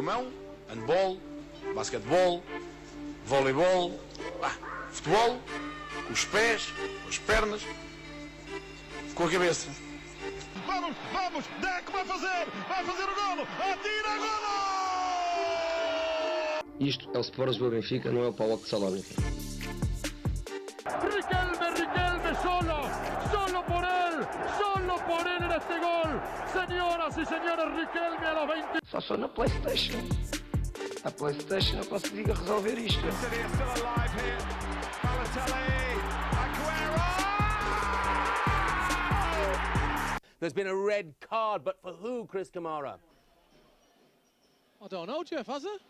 a mão, handball, basquetebol, voleibol, ah, futebol, com os pés, com as pernas, com a cabeça. Vamos, vamos, Deco vai fazer, vai fazer o golo, atira golo! Isto é o Sport Lisboa Benfica, não é o Paulo de Salónica. Este gol. Señoras y señores, Riquelme a los 20. Só sou na Playstation. A Playstation eu consigo resolver isto. There's been a red card, but for who, Chris Kamara? I don't know, Jeff, has there?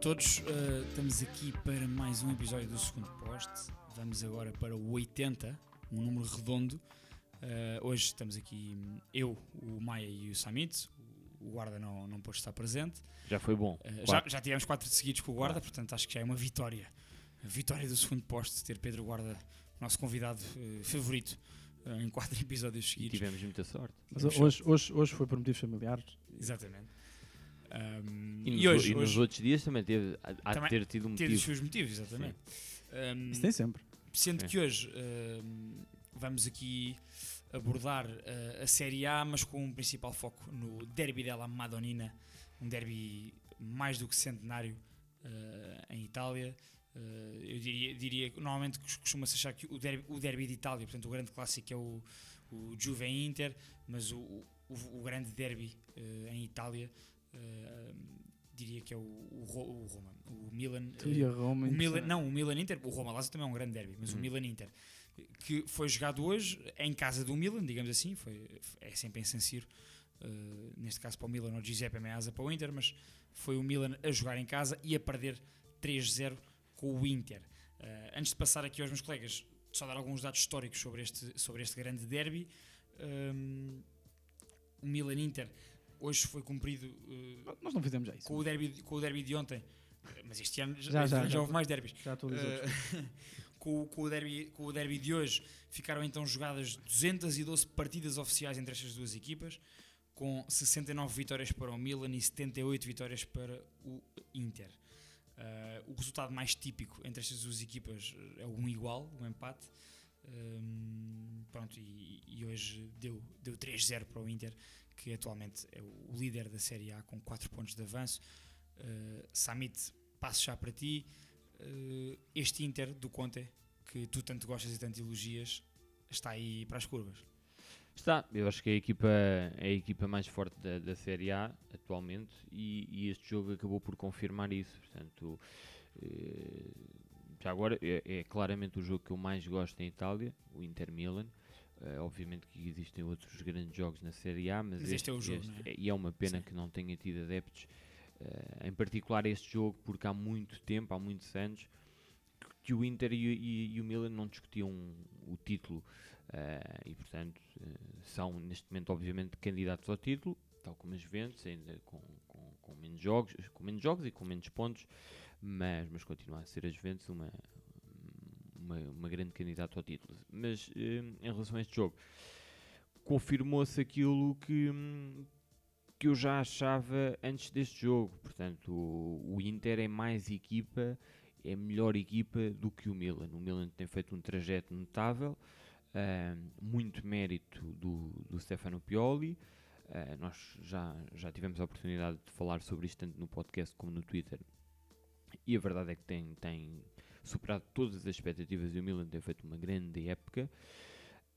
todos, eh, estamos aqui para mais um episódio do segundo poste. Vamos agora para o 80, um número redondo. Eh, hoje estamos aqui hum, eu, o Maia e o Samit. O guarda não, não pôde estar presente. Já foi bom. Eh, já, Quatro. já tivemos quatro seguidos com o guarda, portanto acho que já é uma vitória. A vitória do segundo poste, ter Pedro Guarda, nosso convidado favorito, em quatro episódios E seguidos. tivemos muita sorte. Mas hoje, hoje, hoje foi por motivos familiares. Exatamente. Ahm, E, e, nos, hoje, e nos hoje outros dias também teve, de Também ter tido um ter os motivo. seus motivos, exatamente. Ahm, Isso tem sempre. Sendo Sim. que hoje hum, vamos aqui abordar uh, a Série A, mas com um principal foco no Derby della Madonnina, um derby mais do que centenário uh, em Itália. Uh, eu diria, diria que normalmente cos- costuma-se achar que o derby, o derby de Itália, portanto, o grande clássico é o, o Juve Inter, mas o, o, o grande derby uh, em Itália diria que é o, o, o Roma, o Milan. Tu uh, e a Roma. o Milan, interessante. não, o Milan Inter, o Roma Lazio também é um grande derby, mas o Milan Inter, que foi jogado hoje em casa do Milan, digamos assim, foi, é sempre em San Siro, uh, neste caso para o Milan, ou Giuseppe Meazza para o Inter, mas foi o Milan a jogar em casa e a perder 3-0 com o Inter. Uh, antes de passar aqui aos meus colegas, só dar alguns dados históricos sobre este, sobre este grande derby. Um, o Milan Inter hoje foi cumprido uh, Nós não fizemos já isso. com o derby, com o derby de ontem, mas este ano já, Já, já, já houve mais derbys. Já atualizou. Uh, com, com o derby, com o derby de hoje ficaram então jogadas 212 partidas oficiais entre estas duas equipas, com 69 vitórias para o Milan e 78 vitórias para o Inter. Uh, o resultado mais típico entre estas duas equipas é um igual, um empate. Um, pronto, e, e hoje deu, deu 3-0 para o Inter, que atualmente é o líder da Série A com 4 pontos de avanço. Uh, Samit, passo já para ti. Uh, este Inter do Conte, que tu tanto gostas e tanto elogias, está aí para as curvas. Está, eu acho que é a equipa, é a equipa mais forte da, da Série A atualmente e, e este jogo acabou por confirmar isso. Portanto, eh, já agora é, é claramente o jogo que eu mais gosto em Itália, o Inter Milan. Eh, obviamente que existem outros grandes jogos na Série A, mas, Mas este é o jogo, não é? E é uma pena Sim. que não tenha tido adeptos, eh, em particular este jogo, porque há muito tempo, há muitos anos, que- o Inter e, o- e- e o Milan não discutiam o título eh, e portanto são neste momento obviamente candidatos ao título, tal como as Juventus, ainda com, com, com menos jogos, com menos jogos e com menos pontos, mas, mas continua a ser as Juventus uma, uma, uma grande candidata ao título. Mas eh, em relação a este jogo, confirmou-se aquilo que, hum, que eu já achava antes deste jogo. Portanto, o, o Inter é mais equipa, é melhor equipa do que o Milan. O Milan tem feito um trajeto notável, ah, muito mérito do, do Stefano Pioli. Ah, nós já, já tivemos a oportunidade de falar sobre isto tanto no podcast como no Twitter. E a verdade é que tem, tem superado todas as expectativas e o Milan tem feito uma grande época.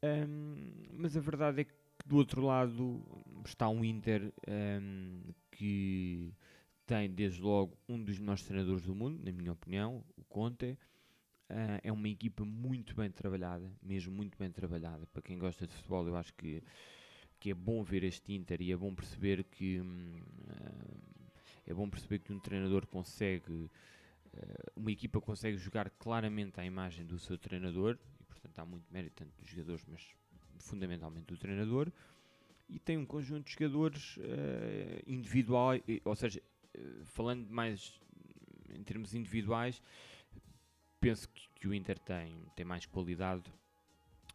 Ahm, mas a verdade é Do outro lado está um Inter ehm, que tem desde logo um dos melhores treinadores do mundo, na minha opinião, o Conte. Ah, é uma equipa muito bem trabalhada, mesmo muito bem trabalhada. Para quem gosta de futebol, eu acho que, que é bom ver este Inter e é bom perceber que ah, é bom perceber que um treinador consegue, uma equipa consegue jogar claramente à imagem do seu treinador e portanto há muito mérito tanto dos jogadores, mas fundamentalmente do treinador. E tem um conjunto de jogadores ah, individuais, ou seja, ah, falando mais em termos individuais, penso que, que o Inter tem, tem mais qualidade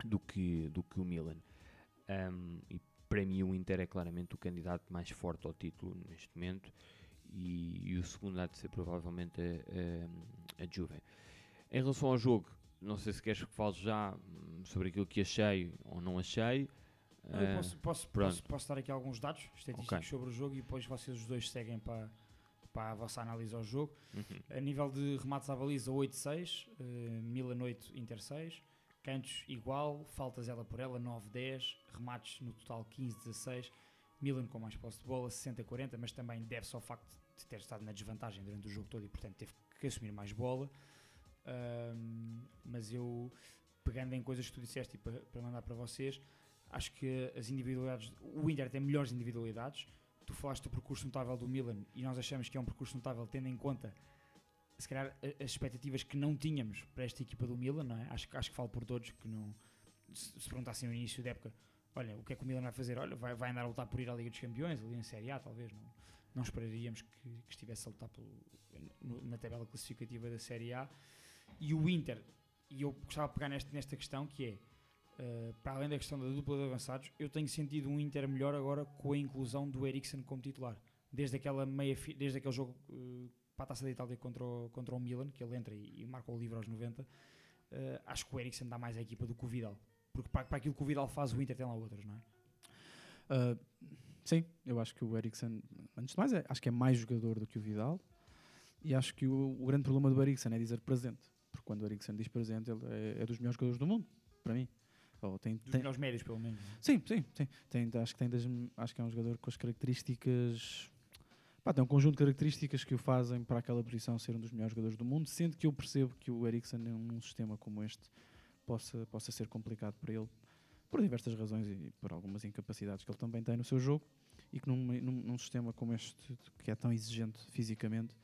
do que, do que o Milan. Um, e para mim o Inter é claramente o candidato mais forte ao título neste momento e, e o segundo há de ser provavelmente a, a, a Juve. Em relação ao jogo, não sei se queres que fale já hum, sobre aquilo que achei ou não achei. Eu Ah, posso, posso, posso, posso dar aqui alguns dados estatísticos Ok. sobre o jogo e depois vocês os dois seguem para, para a vossa análise ao jogo. Uhum. A nível de remates à baliza, 8-6, eh, Milan 8, Inter 6. Cantos igual, faltas ela por ela, 9-10. Remates no total 15-16. Milan com mais posse de bola, 60-40, mas também deve-se ao facto de ter estado na desvantagem durante o jogo todo e, portanto, teve que assumir mais bola. Ahm, mas eu, pegando em coisas que tu disseste e para, para mandar para vocês, acho que as individualidades, o Inter tem melhores individualidades. Tu falaste do percurso notável do Milan e nós achamos que é um percurso notável tendo em conta se calhar as expectativas que não tínhamos para esta equipa do Milan, não é? Acho, acho que falo por todos que não se, se perguntassem no início da época, olha, o que é que o Milan vai fazer? Olha, vai, vai andar a lutar por ir à Liga dos Campeões, ali em Série A, talvez, não, não esperaríamos que, que estivesse a lutar pelo- no- na tabela classificativa da Série A. E o Inter, e eu gostava de pegar neste, nesta questão que é Uh, para além da questão da dupla de avançados, eu tenho sentido um Inter melhor agora com a inclusão do Eriksen como titular. Desde, aquela meia desde aquele jogo uh, para a Taça da Itália contra o, contra o Milan, que ele entra e, e marca o livro aos 90, uh, acho que o Eriksen dá mais à equipa do que o Vidal. Porque para, para aquilo que o Vidal faz, o Inter tem lá outras, não é? Ah, sim, eu acho que o Eriksen, antes de mais, é- acho que é mais jogador do que o Vidal. E acho que o, o grande problema do Eriksen é dizer presente. Porque quando o Eriksen diz presente, ele é, é dos melhores jogadores do mundo, para mim. Ou tem, Dos tem- melhores médios, pelo menos. é? Sim, sim, sim. Tem, acho, que tem das, acho que é um jogador com as características. Pá, tem um conjunto de características que o fazem para aquela posição ser um dos melhores jogadores do mundo, sendo que eu percebo que o Eriksen, num sistema como este, possa, possa ser complicado para ele, por diversas razões e por algumas incapacidades que ele também tem no seu jogo, e que num, num, num sistema como este, que é tão exigente fisicamente,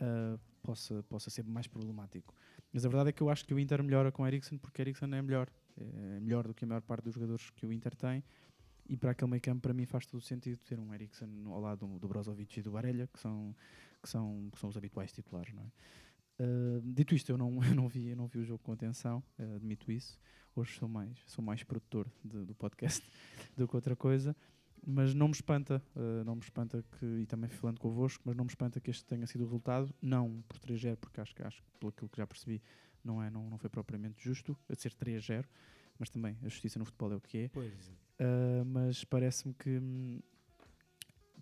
ah, possa, possa ser mais problemático. Mas a verdade é que eu acho que o Inter melhora com Eriksen, porque Eriksen é melhor é melhor do que a maior parte dos jogadores que o Inter tem e para aquele meio campo para mim faz todo o sentido ter um Eriksen ao lado do, do Brozovic e do Barella que são, que são, que são os habituais titulares não é? Dito isto eu não, eu não vi eu não vi o jogo com atenção ah, admito isso hoje sou mais sou mais produtor de- do podcast do que outra coisa mas não me espanta ah, não me espanta que e também falando convosco mas não me espanta que este tenha sido o resultado não por 3-0 porque acho que acho que pelo aquilo que já percebi não, é, não, não foi propriamente justo a ser 3-0, mas também a justiça no futebol é o que é. Pois, Uh, mas parece-me que hum,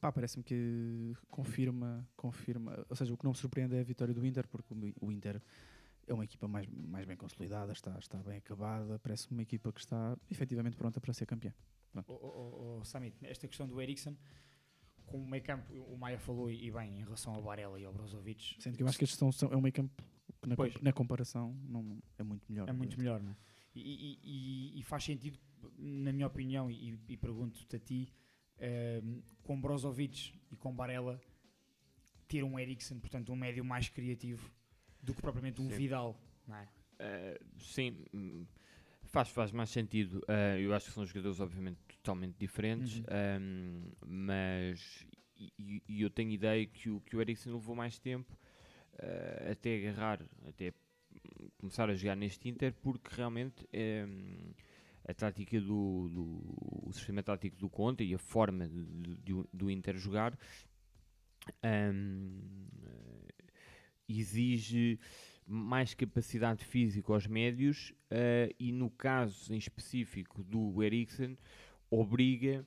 pá, parece-me que confirma, confirma, ou seja, o que não me surpreende é a vitória do Inter, porque o Inter é uma equipa mais, mais bem consolidada, está, está bem acabada, parece-me uma equipa que está efetivamente pronta para ser campeã. Oh, oh, oh, oh, Samit, esta questão do Eriksen, com o meio campo, o Maia falou e bem em relação ao Barella e ao Brozovic. Sendo que eu acho que estes são, são, é um meio campo que na, Pois. na comparação não, é muito melhor. É muito melhor, não é? E, e- e- e faz sentido, na minha opinião, e, e pergunto-te a ti, ehm, com Brozovic e com Barella, ter um Eriksen, portanto, um médio mais criativo do que propriamente um Sim. Vidal, não é? Uh, sim, hum, faz, faz mais sentido. Uh, eu acho que são jogadores, obviamente, totalmente diferentes, Uhum. um, mas e, e- eu tenho ideia que o, que o Eriksen levou mais tempo uh, até agarrar, até começar a jogar neste Inter, porque realmente hum, a tática do, do o sistema tático do Conte e a forma de- de- do Inter jogar hum, eh, exige mais capacidade física aos médios eh, e no caso em específico do Eriksen obriga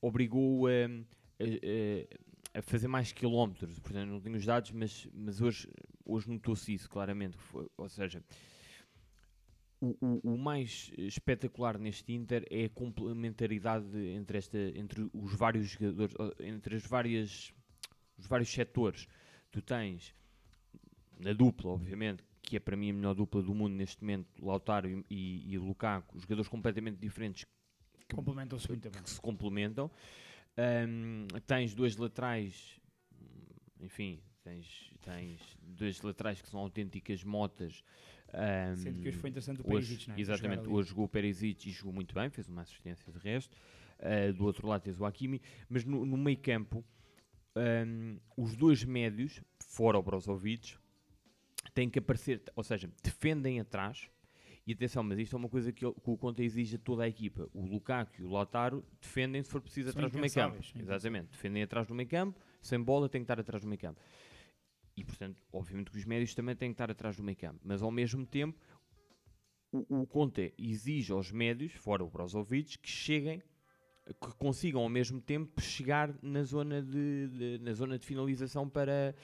obrigou a, a- a- fazer mais quilómetros. Portanto não tenho os dados mas, mas hoje, hoje notou-se isso claramente ou seja o, o- o mais espetacular neste Inter é a complementaridade entre, esta, entre os vários jogadores, entre as várias, os vários setores. Tu tens na dupla, obviamente, que é para mim a melhor dupla do mundo neste momento, Lautaro e, e, Lukaku, jogadores completamente diferentes Complementam-se muito bem. que se complementam. Ahm, tens dois laterais, enfim, tens, tens dois laterais que são autênticas motas. Ahm, Sendo que hoje foi interessante o Perisic, não é? Exatamente, hoje jogou o Perisic e jogou muito bem, fez uma assistência de resto. Ah, do outro lado tens o Hakimi, mas no, no meio campo, ahm, os dois médios, fora o Brozovic, têm que aparecer, ou seja, defendem atrás. E atenção, mas isto é uma coisa que, que o Conte exige a toda a equipa. O Lukaku e o Lautaro defendem se for preciso São atrás do meio campo. Exatamente, defendem atrás do meio campo, sem bola tem que estar atrás do meio campo. E portanto, obviamente que os médios também têm que estar atrás do meio campo. Mas ao mesmo tempo, o, o Conte exige aos médios, fora o Brozovic, que cheguem, que consigam ao mesmo tempo chegar na zona de, de- na zona de finalização para,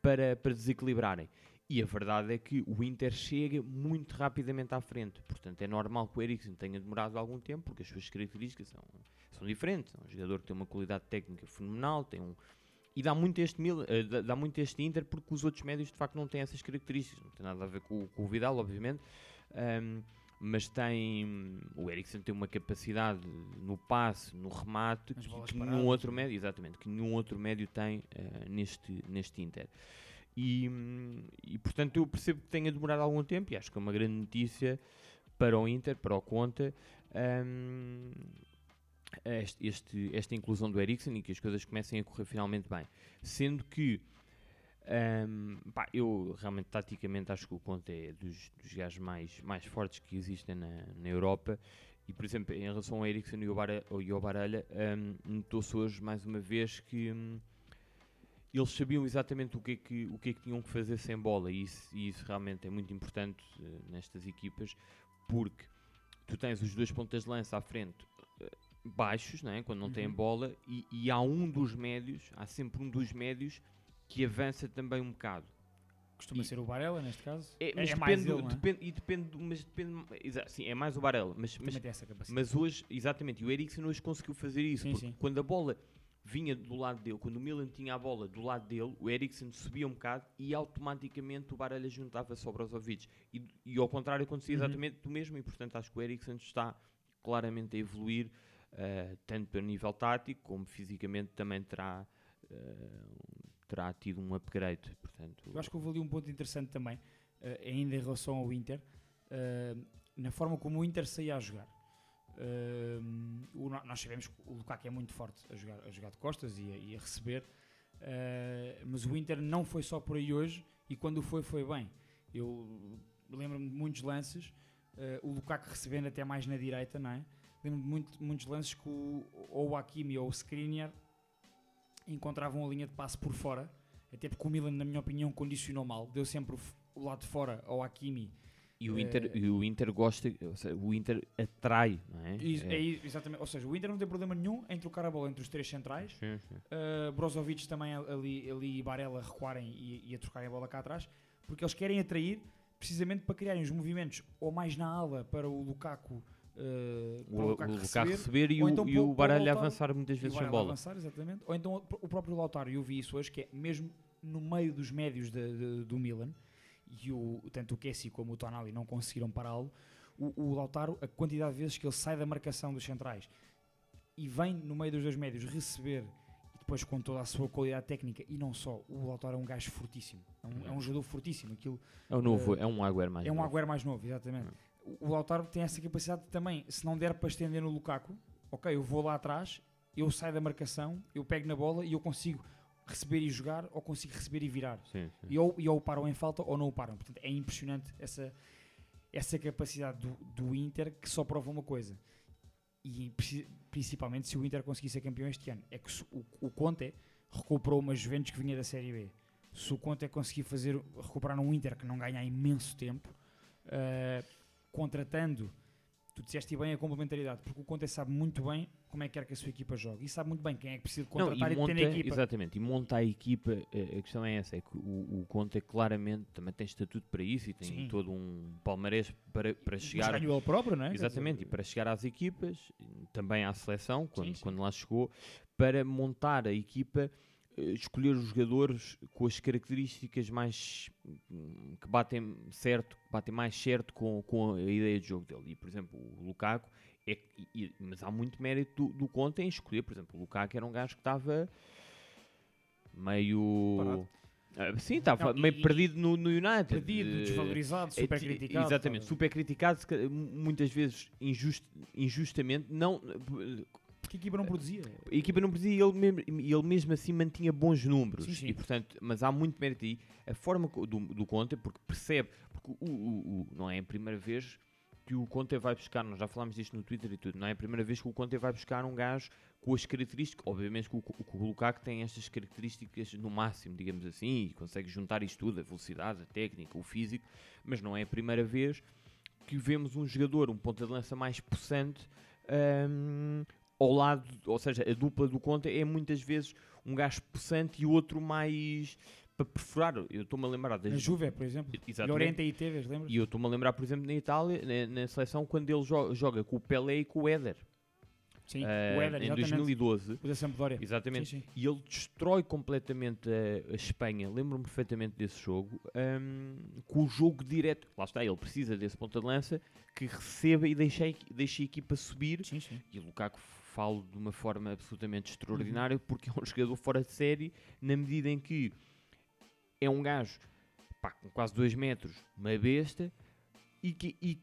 para, para desequilibrarem. E a verdade é que o Inter chega muito rapidamente à frente. Portanto, é normal que o Eriksen tenha demorado algum tempo, porque as suas características são, são diferentes. É um jogador que tem uma qualidade técnica fenomenal, tem um, e dá muito este, Mil- eh, dá- muito este Inter porque os outros médios de facto não têm essas características. Não tem nada a ver com, o- com o Vidal, obviamente. Ahm, mas tem. O Eriksen tem uma capacidade no passe, no remate, que, que nenhum outro médio, exatamente, que nenhum outro médio tem eh, neste, neste Inter. E, e portanto eu percebo que tenha demorado algum tempo e acho que é uma grande notícia para o Inter, para o Conta, hum, este, este- esta inclusão do Eriksen e que as coisas comecem a correr finalmente bem. Sendo que hum, pá, eu realmente taticamente acho que o Conte é dos, dos gajos mais, mais fortes que existem na, na Europa. E, por exemplo, em relação ao Eriksen e ao, Bara, ao Baralha, hum, notou-se hoje mais uma vez que hum, eles sabiam exatamente o que, é que, o que é que tinham que fazer sem bola. E isso, e isso realmente é muito importante eh, nestas equipas, porque tu tens os dois pontas de lança à frente eh, baixos, não é? quando não têm Uhum. bola, e, e há um dos médios, há sempre um dos médios que avança também um bocado. Costuma E- ser o Varela, neste caso. É, mas mais depende, ele, não é? depende, e depende, mas depende, sim, é mais o Barella, mas, mas mas hoje, exatamente, e o Eriksen hoje conseguiu fazer isso, Sim, porque sim. quando a bola vinha do lado dele, quando o Milan tinha a bola do lado dele, o Eriksen subia um bocado e automaticamente o Baralha juntava-se ao Brozovic. E, e ao contrário acontecia Uhum. exatamente do mesmo, e portanto acho que o Eriksen está claramente a evoluir, eh, tanto a nível tático como fisicamente também terá, eh, terá tido um upgrade. Portanto, Eu acho que houve ali um ponto interessante também, eh, ainda em relação ao Inter, na forma como o Inter saía a jogar. O nós sabemos que o Lukaku é muito forte a jogar, a jogar de costas e a, e a receber, mas o Inter não foi só por aí hoje e quando foi, foi bem. Eu lembro-me de muitos lances, eh, o Lukaku recebendo até mais na direita, não é? Lembro-me de muito- muitos lances que o, ou o Hakimi ou o Skriniar encontravam a linha de passe por fora, até porque o Milan, na minha opinião, condicionou mal, deu sempre o, lado de fora ao Hakimi. e, o Inter, eh, e o Inter gosta, ou seja, o Inter atrai, não é? É- é exatamente, ou seja, o Inter não tem problema nenhum em trocar a bola entre os três centrais, Sim, sim. uh, Brozovic também ali, ali e Barella recuarem e, e a trocarem a bola cá atrás, porque eles querem atrair precisamente para criarem os movimentos ou mais na ala para o Lukaku, uh, O, o Lukaku receber, receber e então e o Baralho Lautaro avançar muitas vezes sem bola. avançar, exatamente. Ou então o próprio Lautaro, eu vi isso hoje, que é mesmo no meio dos médios de- de- do Milan, e o, tanto o Kessi como o Tonali não conseguiram pará-lo, o, Lautaro, a quantidade de vezes que ele sai da marcação dos centrais e vem no meio dos dois médios receber e depois com toda a sua qualidade técnica e não só, o Lautaro é um gajo fortíssimo, é um, é um jogador fortíssimo, aquilo É o novo, é um Agüero mais é um. Agüero mais novo, exatamente. O o Lautaro tem essa capacidade de também, se não der para estender no Lukaku, ok, eu vou lá atrás, eu saio da marcação, eu pego na bola e eu consigo receber e jogar, ou consigo receber e virar. Sim, sim. E ou, e ou o param em falta ou não o param. Portanto, é impressionante essa, essa capacidade do, do Inter que só prova uma coisa. E principalmente se o Inter conseguir ser campeão este ano. É que o, o Conte recuperou uma Juventus que vinha da Série B. Se o Conte conseguir fazer, recuperar um Inter que não ganha há imenso tempo, eh, contratando tu disseste bem a complementaridade, porque o Conte sabe muito bem como é que quer que a sua equipa jogue e sabe muito bem quem é que precisa de Não, contratar e e, monta, de ter na equipa. exatamente, e monta a equipa, eh, a questão é essa, é que o, o Conte claramente também tem estatuto para isso e tem Sim. todo um palmarés para, para Mas chegar ganhou ele próprio, não é? Exatamente, e para chegar às equipas, também à seleção, quando, sim. quando lá chegou, para montar a equipa, escolher os jogadores com as características mais hum, que batem certo, que batem mais certo com, com a ideia de jogo dele. E, por exemplo, o Lukaku, é, e- mas há muito mérito do, do Conte em escolher, por exemplo, o Lukaku era um gajo que estava meio. Parado. Ah, sim, estava Não, meio e- perdido no, no United. Perdido, eh, desvalorizado, é, super ti- criticado. Exatamente, super criticado, muitas vezes injust- injustamente. Não, Porque a equipa não produzia. a equipa não perdia e ele mesmo, ele mesmo assim mantinha bons números. Sim, sim. E, portanto, mas há muito mérito aí. A forma do, do Conte, porque percebe, porque o, o- o- não é a primeira vez que o Conte vai buscar, nós já falámos disto no Twitter e tudo, não é a primeira vez que o Conte vai buscar um gajo com as características, obviamente que o, que o Lukaku tem estas características no máximo, digamos assim, e consegue juntar isto tudo, a velocidade, a técnica, o físico, mas não é a primeira vez que vemos um jogador, um ponta de lança mais possante, hum, ao lado, ou seja, a dupla do Conte é muitas vezes um gajo possante e outro mais para perfurar. Eu estou-me a lembrar das Na Juve, por exemplo. Exatamente. Llorente e Tevez, lembras? E eu estou-me a lembrar, por exemplo, na Itália, na, na seleção, quando ele jo- joga com o Pelé e com o Éder. Sim, eh, o Éder, em exatamente. 2012. O da Sampdoria. Exatamente. Sim, sim. E ele destrói completamente a, a Espanha. Lembro-me perfeitamente desse jogo. hum, com o jogo direto. Lá está, ele precisa desse ponta de lança que receba e deixe, deixe a equipa subir. Sim, sim. E o Lukaku falo de uma forma absolutamente extraordinária porque é um jogador fora de série na medida em que é um gajo pá, com quase 2 metros, uma besta e que, e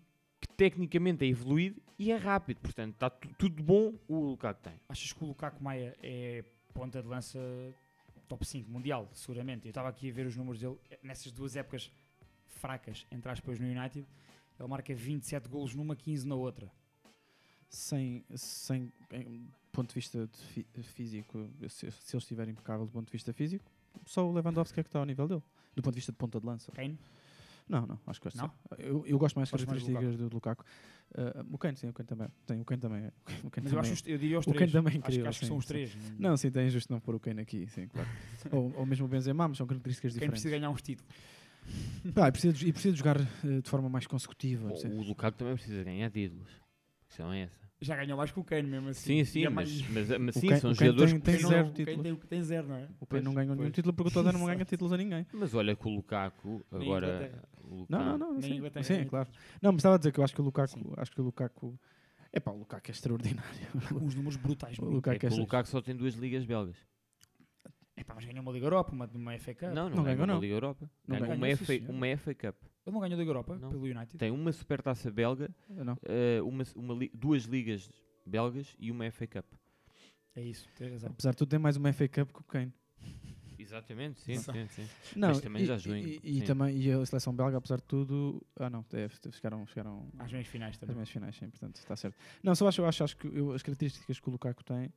que tecnicamente é evoluído e é rápido. Portanto, está tu- tudo bom o Lukaku tem. Achas que o Lukaku Maia é ponta de lança top 5 mundial, seguramente? Eu estava aqui a ver os números dele nessas duas épocas fracas, entre aspas, no United. Ele marca 27 golos numa, 15 na outra. Sem, sem em ponto de vista de fi- físico, se, se ele estiver impecável do ponto de vista físico, só o Lewandowski é que está ao nível dele. Do ponto de vista de ponta de lança. Kane? Não, não, acho que gosto Não? Eu, eu gosto mais das características do Lukaku. Uh, o Kane, sim, o Kane também. Tem, o Kane também. é- O Kane Mas eu, também acho, é- os- eu diria os o Kane três. também é acho, que- incrível, acho que sim, são os sim. três. Não, sim, tem injusto não pôr o Kane aqui, sim, claro. ou, ou mesmo o Benzema, mas são características Quem diferentes. precisa ganhar uns títulos. Pá, e precisa, de- e precisa de jogar eh, de forma mais consecutiva. O, sim. o Lukaku também precisa ganhar títulos. Questão é essa. Já ganhou mais que o Kane mesmo assim. Sim, sim, é mas, mais- mas, mas O sim, Kane- são jogadores tem- que tem zero o Kane títulos. tem, tem zero, não é? O Kane não ganhou nenhum título porque o Tottenham não ganha títulos a ninguém. Mas olha que o Lukaku agora. Lukaku, Não, não, não. Nem Sim, sim nem claro. Não, mas estava a dizer que eu acho que o Lukaku, acho que o Lukaku, é pá, o Lukaku é extraordinário. Uns números brutais. O. Lukaku É que é o Lukaku só tem duas ligas belgas. Epá, mas ganhou uma Liga Europa, uma, uma FA Cup. Não, não, Não ganhou ganhou, uma não. Liga Europa. Não Ganhou ganhou, uma, sim, FA, senhor. uma FA Cup. Ele não ganhou Liga Europa Não. pelo United. Tem uma supertaça belga, Não. eh, uma, uma li- duas ligas belgas e uma FA Cup. É isso, tens razão. Apesar de tudo, tem mais uma FA Cup que o Kane. Exatamente, sim, sim, sim. Não, Mas também e, já jogou em- e, e também e a seleção belga, apesar de tudo, ah não, deve, chegaram, chegaram Às meias finais às também. meias finais, sim, portanto está certo. Não, só acho, acho, acho que eu- as características que o Lukaku tem,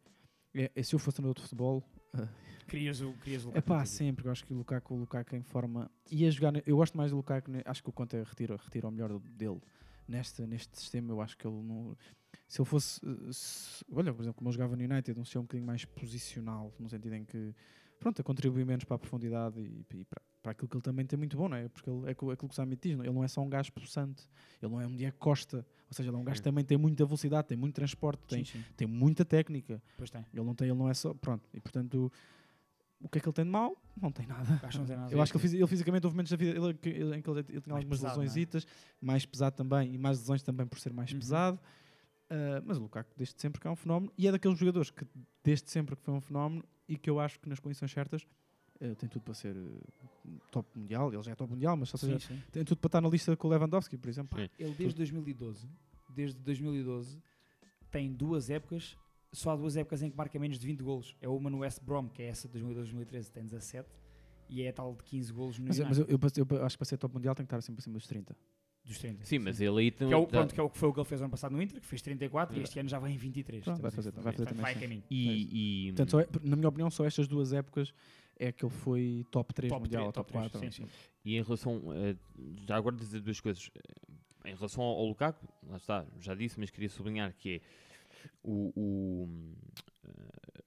é, é se eu fosse treinador de futebol, Querias o, querias o é Lukaku pá, teu time. sempre, eu acho que o Lukaku, o Lukaku em forma, ia jogar, eu gosto mais do Lukaku, acho que o Conte retira, retira o melhor dele neste, neste sistema, eu acho que ele não, se ele fosse, eh, se- olha, por exemplo, como eu jogava no United, um ser um bocadinho mais posicional, no sentido em que, pronto, a contribuir menos para a profundidade e, e para, para aquilo que ele também tem muito bom, não é? Porque ele, é aquilo que o Samit diz, não? ele não é só um gajo possante, ele não é um Diego Costa, ou seja, ele é um gajo que também tem muita velocidade, tem muito transporte, tem, Sim, sim. tem muita técnica, Pois tem. ele não tem, ele não é só, pronto, e portanto, o que é que ele tem de mal? Não tem nada. Acho não tem nada Eu acho que ele, ele fisicamente houve momentos da vida ele- que- ele- em que ele, tinha algumas pesado, lesões, é? mais pesado também, e mais lesões também por ser mais Uhum. pesado. Ah, mas o Lukaku, desde sempre que é um fenómeno, e é daqueles jogadores que, desde sempre que foi um fenómeno, e que eu acho que nas condições certas eh, tem tudo para ser eh, top mundial. Ele já é top mundial, mas ou seja, Sim, sim. tem tudo para estar na lista com o Lewandowski, por exemplo. Sim. Ele desde 2012, desde 2012, tem duas épocas, só há duas épocas em que marca menos de 20 golos. É uma no West Brom, que é essa de 2012-2013, tem 17, e é a tal de 15 golos no Mas, mas eu, eu- eu acho que para ser top mundial tem que estar sempre acima dos 30. dos 30. Sim, mas ele aí tem. Que é, o, pronto, que é o que foi o que ele fez ano passado no Inter, que fez 34 e este ano já vai em 23. Pronto, vai fazer- vai fazer portanto, também vai caminho. E, e- Portanto, só é- na minha opinião, só estas duas épocas é que ele foi top 3 Top mundial, 3, ou top, top 3, 4. sim, sim. E em relação. a- já agora dizer duas coisas. em relação ao, ao Lukaku, lá está, já disse, mas queria sublinhar que é o, o, eh,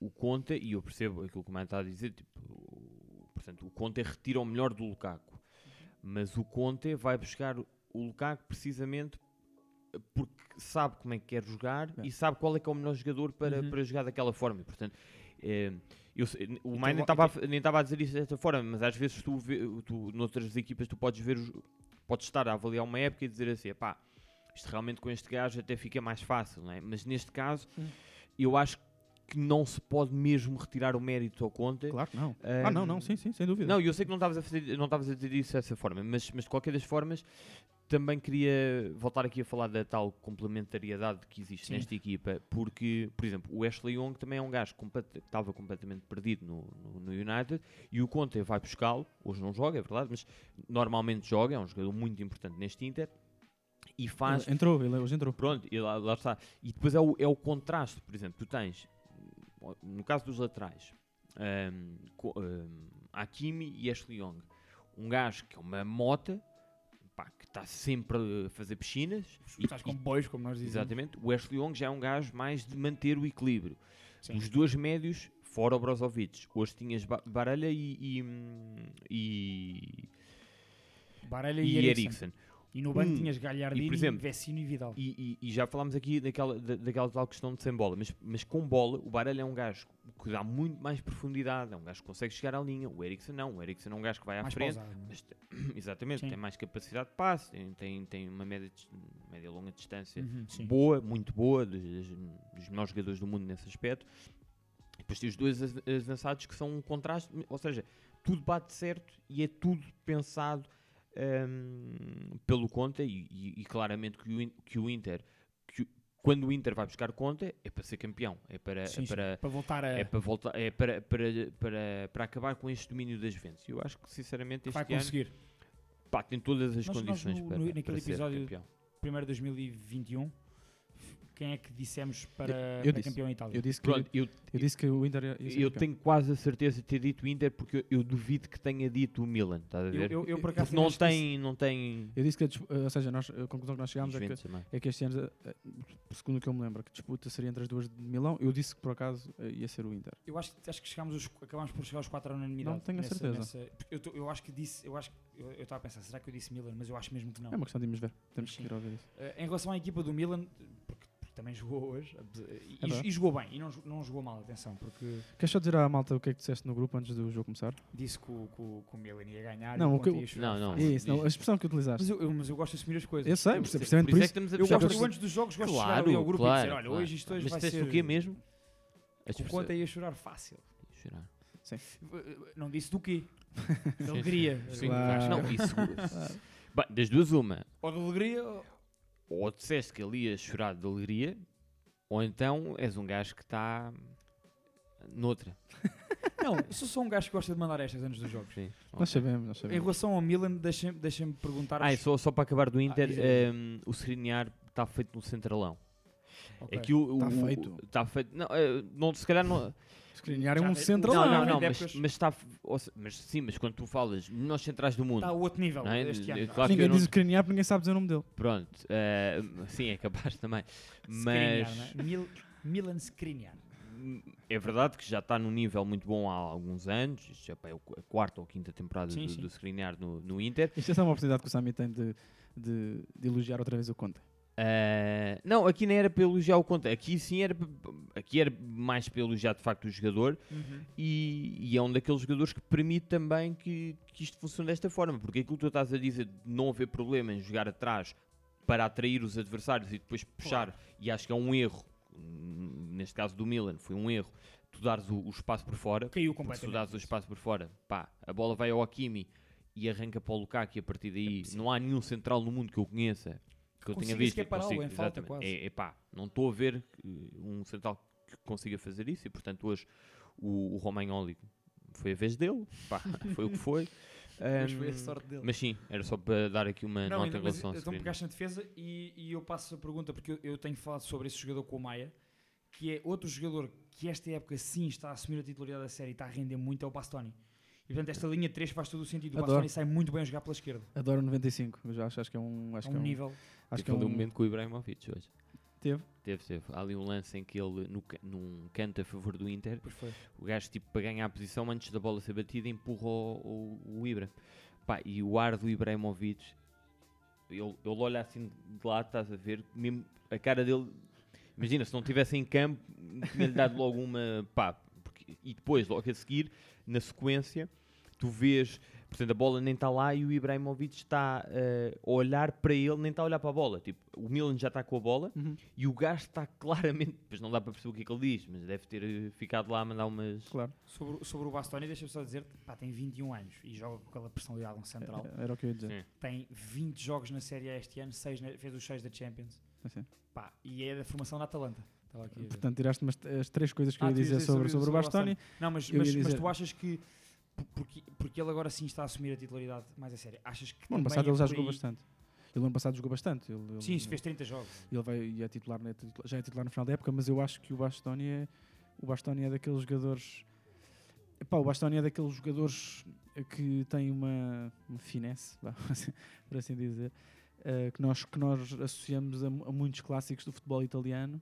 o Conte, e eu percebo aquilo que o Mano está a dizer, tipo, o- portanto, o Conte retira o melhor do Lukaku, mas o Conte vai buscar o Lukaku precisamente porque sabe como é que quer jogar É. e sabe qual é que é o melhor jogador para, Uhum. para jogar daquela forma. E, portanto, eh, eu sei- o E tu- nem estava a, dizer isso desta forma, mas às vezes tu, tu noutras equipas tu podes ver, os- podes estar a avaliar uma época e dizer assim, pá, isto realmente com este gajo até fica mais fácil, não é? Mas neste caso, Hum. eu acho que não se pode mesmo retirar o mérito ao Conte. Claro que não. Eh, Ah, não, não, sim, sim, sem dúvida. Não, eu sei que não estavas a, fazer, não estavas a dizer isso dessa forma, mas, mas de qualquer das formas, também queria voltar aqui a falar da tal complementariedade que existe Sim. nesta equipa, porque, por exemplo, o Ashley Young também é um gajo que estava completamente perdido no, no, no United e o Conte vai buscá-lo, hoje não joga, é verdade, mas normalmente joga, é um jogador muito importante neste Inter e faz. Ele entrou, ele hoje entrou. Pronto, e lá, lá está. E depois é o, é o contraste, por exemplo, tu tens, no caso dos laterais, um, um, Hakimi e Ashley Young, um gajo que é uma mota, pá, que está sempre a fazer piscinas. e- Estás com bois, como nós dizemos. Exatamente. O Ashley Young já é um gajo mais de manter o equilíbrio. Sim. Os dois médios, fora o Brozovic. Hoje tinhas Ba- Baralha e, e, hum, e, Baralha e e, Eriksen. Eriksen. E no banco Hum, tinhas Galhardini, e, por exemplo, Vecino e Vidal. E, e- e já falámos aqui daquela, da- daquela tal questão de sem bola, mas, mas com bola, o Baralho é um gajo que dá muito mais profundidade, é um gajo que consegue chegar à linha. O Eriksen não, o Eriksen é um gajo que vai à mais frente, pausado. é? mas te- exatamente, Sim. tem mais capacidade de passe, tem, tem, tem uma média, média longa distância Uhum, boa, muito boa, dos, dos melhores jogadores do mundo nesse aspecto. E depois tem os dois avançados que são um contraste, ou seja, tudo bate certo e é tudo pensado hum, pelo Conte e, e- e claramente que o, que o Inter, que o- quando o Inter vai buscar Conte, é para ser campeão, é para, Sim, é sim. para, Para voltar a. é para voltar, é para, para, para, para acabar com este domínio das Juventus. Eu acho que sinceramente vai este ano conseguir. pá, tem todas as Nós- nós condições no- para, no- para naquele ser episódio campeão. Primeiro 2021. Quem é que dissemos para, Eu para disse. campeão em Itália? Eu disse que, Pronto, eu, eu disse que o Inter Eu tenho quase a certeza de ter dito o Inter porque eu, eu duvido que tenha dito o Milan, estás a Eu, ver? eu, eu, por acaso porque não tem, não tem Eu disse que, a dis- ou seja, nós, a conclusão que nós chegámos é que, também. é que este ano, eh, segundo o que eu me lembro, que a disputa seria entre as duas de Milão. Eu disse que por acaso eh, ia ser o Inter. Eu acho, que- acho que chegámos aos, acabámos por chegar aos 4 à unanimidade. Não tenho a nessa- certeza. nessa- eu, tô- eu acho que disse, eu acho que- eu estava a pensar, será que eu disse Milan? Mas eu acho mesmo que não. É uma questão de irmos ver. Temos Sim. que ir ouvir isso. Eh, em relação à equipa do Milan, também jogou hoje, e, É e jogou bem, e não, não jogou mal, atenção, porque Queres só dizer à malta o que é que disseste no grupo antes do jogo começar? disse que o, que o- que o Milan ia ganhar Não, e o que eu- ia Não, não. É isso, não, a expressão que utilizaste. Mas eu, eu- mas eu gosto de assumir as coisas. Eu sei, Eu- Por isso por é isso. a Eu gosto, eu antes dos jogos, gosto de chegar Claro, ali ao grupo claro, e dizer, olha, claro. hoje isto hoje Mas vai disseste ser... o quê mesmo? O Conte ia chorar fácil. Chorar. Não disse do quê? De Sim, alegria. Sim, Claro. não, isso. Bem, das duas, uma. Ou de alegria, ou- Ou disseste que ele ia chorar de alegria, ou então és um gajo que está noutra. Não, sou só um gajo que gosta de mandar estas antes dos jogos. Sim. Nós sabemos, nós Em sabemos. relação ao Milan, deixem- deixem-me perguntar. Ah, e só, só para acabar do Inter, diz. hum, o Skriniar está feito no centralão. Ok. É que o, Tá o- feito. Está feito. Não, eh, não, se calhar não. Skriniar é Já um vem- central. Não, Não, não, não, mas, épocas. mas está. ou se- Mas sim, mas quando tu falas melhores centrais do mundo, Está a outro nível Não é? este ano. Eu- claro que Ninguém eu não- diz Skriniar porque ninguém sabe dizer o nome dele. pronto, eh, sim, é capaz também. Skriniar, Mas não é? Mil- Milan Skriniar. é verdade que já está num nível muito bom há alguns anos. Isto já é qu- a quarta ou quinta temporada Sim, do, sim. do Skriniar no, no Inter. Isto é só uma oportunidade que o Sami tem de, de, de elogiar outra vez o Conte. Eh, não, aqui não era para elogiar o Conte. Aqui sim era, aqui era mais para elogiar de facto o jogador. E, e é um daqueles jogadores que permite também que, que isto funcione desta forma, porque aquilo que tu estás a dizer de não haver problema em jogar atrás para atrair os adversários e depois puxar, e acho que é um erro, neste caso do Milan, foi um erro, tu dares o, o espaço por fora, Caiu porque se tu completamente. dares o espaço por fora, pá, a bola vai ao Hakimi e arranca para o Lukaku e a partir daí não há nenhum central no mundo que eu conheça que eu Consiga visto consiga- em falta, quase. É, é pá, não estou a ver um central que consiga fazer isso e portanto hoje o, o Romagnoli foi a vez dele, pá, foi o que foi. Mas foi a Ahm, sorte dele. Mas sim, era só para dar aqui uma Não, nota ainda- em mas relação ao então Skriniar. pegaste na defesa e, e eu passo a pergunta, porque eu, eu tenho falado sobre esse jogador com o Maia, que é outro jogador que esta época sim está a assumir a titularidade da série e está a render muito, é o Bastoni. E portanto, esta linha 3 faz todo o sentido. O Adoro. Sai muito bem a jogar pela esquerda. Adoro 95. Eu já acho, acho que é um. Acho É que é um um nível. Acho que Teve é um um momento com o Ibrahimovic hoje. Teve. Teve, teve. Há ali um lance em que ele, no, num canto a favor do Inter, o gajo, tipo, para ganhar a posição antes da bola ser batida, empurra o, o, o Ibra. Pá, e o ar do Ibrahimovic, ele, ele olha assim de lado, estás a ver, mesmo a cara dele. Imagina, se não estivesse em campo, tinha-lhe dado logo uma. Pá, porque- e depois, logo a seguir, na sequência, tu vês. Portanto, a bola nem está lá e o Ibrahimovic está eh, a olhar para ele, nem está a olhar para a bola. Tipo, o Milan já está com a bola Uhum. e o gajo está claramente. Pois não dá para perceber o que é que ele diz, mas deve ter eh, ficado lá a mandar umas. Claro. Sobre, sobre o Bastoni, deixa-me só dizer, pá, tem 21 anos e joga com aquela personalidade um central. Era o que eu ia dizer. Sim. Tem 20 jogos na Série A este ano, seis na- fez os 6 da Champions. Assim. Pá, e é da formação da Atalanta. Estava aqui. Portanto, tiraste-me as, três coisas que Ah, eu ia dizer dizer sobre, sobre- sobre o Bastoni. Não, mas, mas, mas dizer- tu achas que. Porque, porque ele agora sim está a assumir a titularidade mais a sério. Achas que. No ano passado é ele já por jogou aí- bastante. Ele no ano passado jogou bastante. Ele, ele- Sim, se fez 30 jogos. ele vai e é titular, já é titular no final da época, mas eu acho que o Bastoni é, o Bastoni é daqueles jogadores. Epá, o Bastoni é daqueles jogadores que têm uma, uma finesse, por assim dizer, eh, que, nós, que nós associamos a, a muitos clássicos do futebol italiano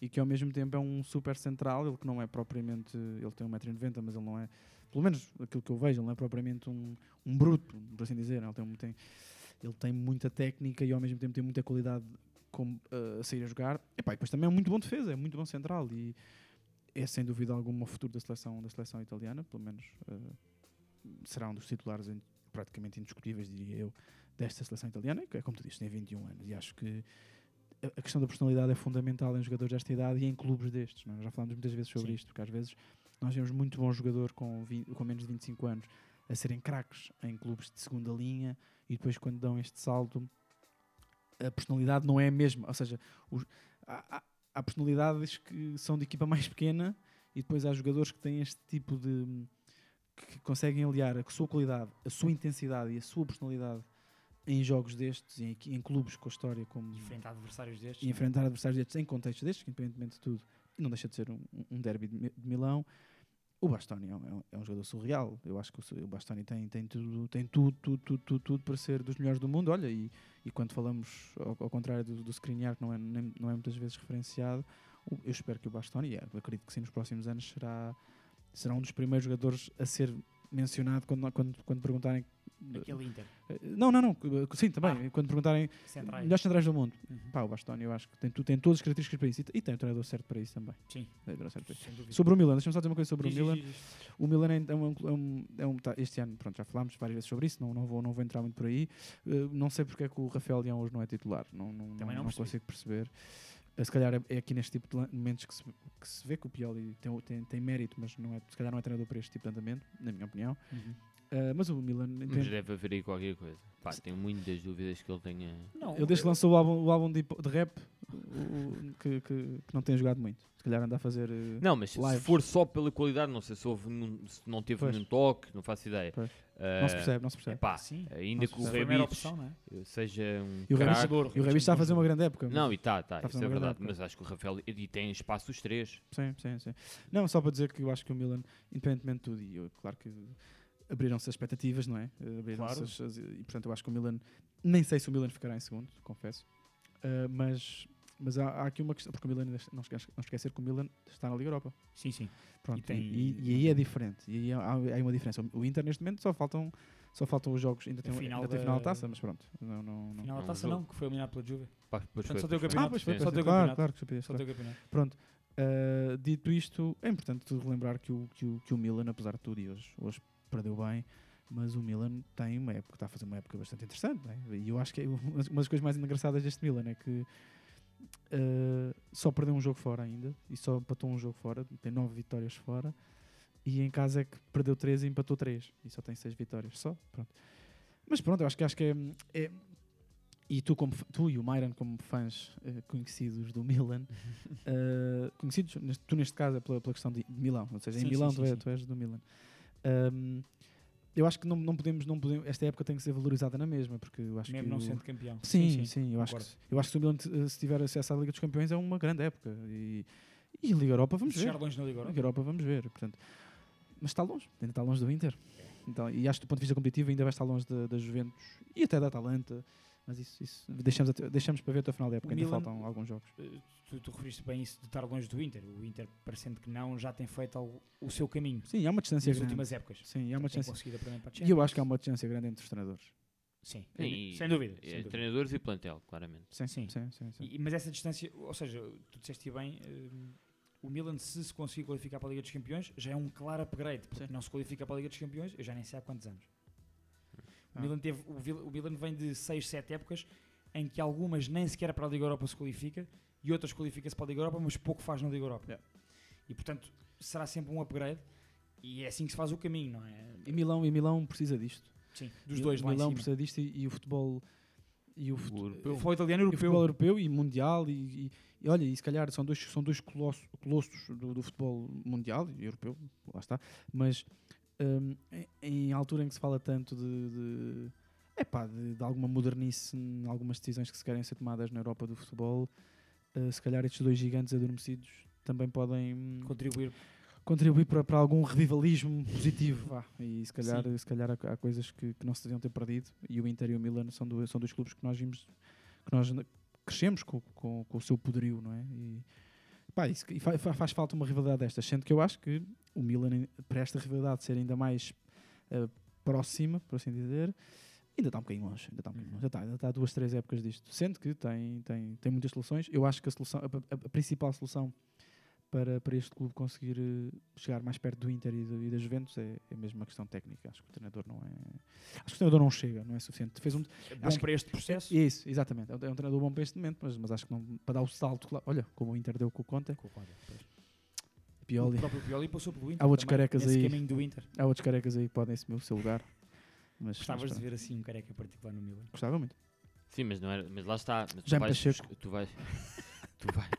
e que ao mesmo tempo é um super central, ele que não é propriamente, ele tem 1,90m, mas ele não é, pelo menos aquilo que eu vejo, ele não é propriamente um, um bruto, por assim dizer, ele tem, tem, ele tem muita técnica e ao mesmo tempo tem muita qualidade como, eh, a sair a jogar. E depois também é um muito bom defesa, é muito bom central e é sem dúvida alguma o futuro da seleção, da seleção italiana, pelo menos eh, será um dos titulares praticamente indiscutíveis, diria eu, desta seleção italiana, que é como tu dizes, tem 21 anos e acho que a questão da personalidade é fundamental em jogadores desta idade e em clubes destes. é? Nós já falámos muitas vezes sobre Sim. isto, porque às vezes nós vemos muito bom jogador com, vi- com menos de 25 anos a serem craques em clubes de segunda linha e depois quando dão este salto a personalidade não é a mesma. Ou seja, os- há, há- há personalidades que são de equipa mais pequena e depois há jogadores que têm este tipo de. que conseguem aliar a sua qualidade, a sua intensidade e a sua personalidade em jogos destes, em, em clubes com a história como. Enfrentar adversários destes. e é? enfrentar adversários destes em contextos destes, que independentemente de tudo, não deixa de ser um, um derby de, de Milão. O Bastoni é um, é um- é um jogador surreal. Eu acho que o, Bastoni tem, tem, tudo, tem tudo, tudo, tudo, tudo, tudo para ser dos melhores do mundo. Olha, e, e quando falamos ao, ao contrário do, do Skriniar, que não é, nem- não é muitas vezes referenciado, eu espero que o Bastoni, é, acredito que sim, nos próximos anos será, será um dos primeiros jogadores a ser mencionado quando, quando, quando perguntarem. Aquele Inter. Eh, Não, não, não. que- Sim, também. Quando perguntarem Centrais. melhores centrais do mundo. Uhum. Pá, o Bastoni, eu acho que tem, tem todas as características para isso. E, tem o treinador certo para isso também. Sim. Tem o treinador certo para isso. Sobre o Milan, deixa-me só dizer uma coisa sobre Diz, o Milan. diz, diz. O Milan é um, é um- é um- tá, este ano, pronto, já falámos várias vezes sobre isso, não, não, vou, não vou entrar muito por aí. Uh, não sei porque é que o Rafael Leão hoje não é titular, não, não, Também não não, percebi. consigo perceber. Uh, se calhar é, é aqui neste tipo de momentos que se, que se vê que o Pioli tem, tem, tem mérito, mas não é, se calhar não é treinador para este tipo de andamento, na minha opinião. Uhum. Uh, mas o Milan, Mas entende- deve haver aí qualquer coisa. Pá, tenho muitas dúvidas que ele tenha. Não, ele desde que lançou o álbum, o álbum de, de rap, o- que, que, que não tem jogado muito. Se calhar anda a fazer. uh, Não, mas se lives. for só pela qualidade, não sei se, houve se não teve Pois. nenhum toque, não faço ideia. Pois. Não se percebe, não se percebe. Pá, Sim. ainda que o Rebic opção, não é? seja um E o Rebic-. E Rebic está a fazer uma grande época. Não, e está, tá, Está a isso fazer é verdade. Mas acho que o Rafael e tem espaço os três. Sim, sim, sim. Não, só para dizer que eu acho que o Milan, independentemente de tudo, e eu, claro que abriram-se as expectativas, não é? Abriram-se Claro. as- as- e portanto eu acho que o Milan, nem sei se o Milan ficará em segundo, confesso, Uh, mas, mas há, há aqui uma questão, porque o Milan, não esquecer, não esquecer que o Milan está na Liga Europa. Sim, sim. Pronto, E tem- e, e aí é diferente, e aí há, há uma diferença. O Inter neste momento só faltam, só faltam os jogos, ainda tem, A final ainda tem da- final da taça, mas pronto. Não, não, não. Final da taça não, que foi eliminado pela Juve. Pá, Portanto, foi, só tem o campeonato. Ah, pois foi, Só tem o claro, campeonato. claro que estupidez, Só claro. tem o campeonato. Pronto. Uh, dito isto, é importante relembrar que o, que, o, que o Milan, apesar de tudo, e hoje, hoje perdeu bem, mas o Milan tem uma época, está a fazer uma época bastante interessante. não é? E eu acho que é uma das coisas mais engraçadas deste Milan é que uh, só perdeu um jogo fora ainda e só empatou um jogo fora, tem nove vitórias fora. E em casa é que perdeu 3 e empatou 3 e só tem 6 vitórias só. Pronto. Mas pronto, eu acho que acho que é, é- e tu, como, tu e o Myron como fãs eh, conhecidos do Milan, eh, conhecidos, tu neste caso é pela, pela questão de Milão, ou seja, Sim, em Milão sim, tu, é- sim. tu és do Milan. Ahm, eu acho que não, não, podemos, não podemos, esta época tem que ser valorizada na mesma, porque eu acho Mesmo que não o- sendo campeão. Sim, sim, eu, acho que, eu acho que se o Milan t- se tiver acesso à Liga dos Campeões é uma grande época. E, e a Liga Europa vamos ver. chegar longe na Liga Europa. Liga Europa vamos ver. Portanto, mas está longe, ainda está longe do Inter. Então, e acho que do ponto de vista competitivo ainda vai estar longe da, da Juventus e até da Atalanta. Mas isso, isso deixamos, até- deixamos para ver até o final da época, O ainda Milan- faltam alguns jogos. Eh, Tu, tu referiste bem isso de estar longe do Inter. O Inter, parecendo que não, já tem feito algo- o seu caminho Sim, há uma distância nas grande. últimas épocas. Sim, há uma Tem distância. E eu acho que há uma distância grande entre os treinadores. Sim, E- sem dúvida. é, sem dúvida. treinadores e plantel, claramente. Sim, Sim. sim, sim. sim. E- mas essa distância, ou seja, tu disseste bem, eh, o Milan, se se conseguir qualificar para a Liga dos Campeões, já é um claro upgrade, porque Sim. não se qualifica para a Liga dos Campeões, eu já nem sei há quantos anos. O. Milan teve, o, Milan vem de 6, 7 épocas em que algumas nem sequer para a Liga Europa se qualifica e outras qualifica-se para a Liga Europa, mas pouco faz na Liga Europa. Yeah. E portanto, será sempre um upgrade e é assim que se faz o caminho, não é? E Milão, e Milão precisa disto. Sim, dos dois lá em Milão cima. precisa disto e, e o futebol e o, fut- O europeu. Foi italiano e e o europeu. futebol europeu e mundial e, e- e olha, e se calhar são dois, são dois colossos, colossos do, do futebol mundial e europeu, lá está, mas hum, em, em altura em que se fala tanto de, de, epá, de, de alguma modernice em algumas decisões que se querem ser tomadas na Europa do futebol, eh, se calhar estes dois gigantes adormecidos também podem hum, Contribuir contribuir para, para algum revivalismo positivo. vá. E se calhar, Sim. se calhar há, há coisas que, que não se deviam ter perdido. E o Inter e o Milan são, dois são dois clubes que nós vimos, que nós crescemos com, com, com o seu poderio, não é? E, pá, isso, e fa- fa- faz falta uma rivalidade destas, sendo que eu acho que o Milan, em- para esta rivalidade ser ainda mais eh, próxima, por assim dizer, ainda está um bocadinho longe. Ainda está, um bocadinho longe. Já está, ainda está duas, três épocas disto. Sendo que tem, tem, tem muitas soluções. Eu acho que a, solução, a, a- a principal solução para, para este clube conseguir eh, chegar mais perto do Inter e, do, e da Juventus é, é mesmo uma questão técnica. Acho que o treinador não é. Acho que o treinador não chega, não é suficiente. Fez um, é bom acho que- para este processo. isso, exatamente. É um, é um treinador bom para este momento, mas, mas acho que não, para dar o salto, claro, olha, como o Inter deu com o Conte, Com o Conte. Pioli, O próprio Pioli passou pelo Inter. Há outros também, carecas aí. caminho do Inter. há outros carecas aí que podem assumir o seu lugar. Mas, Gostavas mas de ver assim um careca particular no Milan. Gostava muito. Sim, mas, não era, mas lá está. Mas tu Já vais, Pacheco. busca- tu vais, tu vais,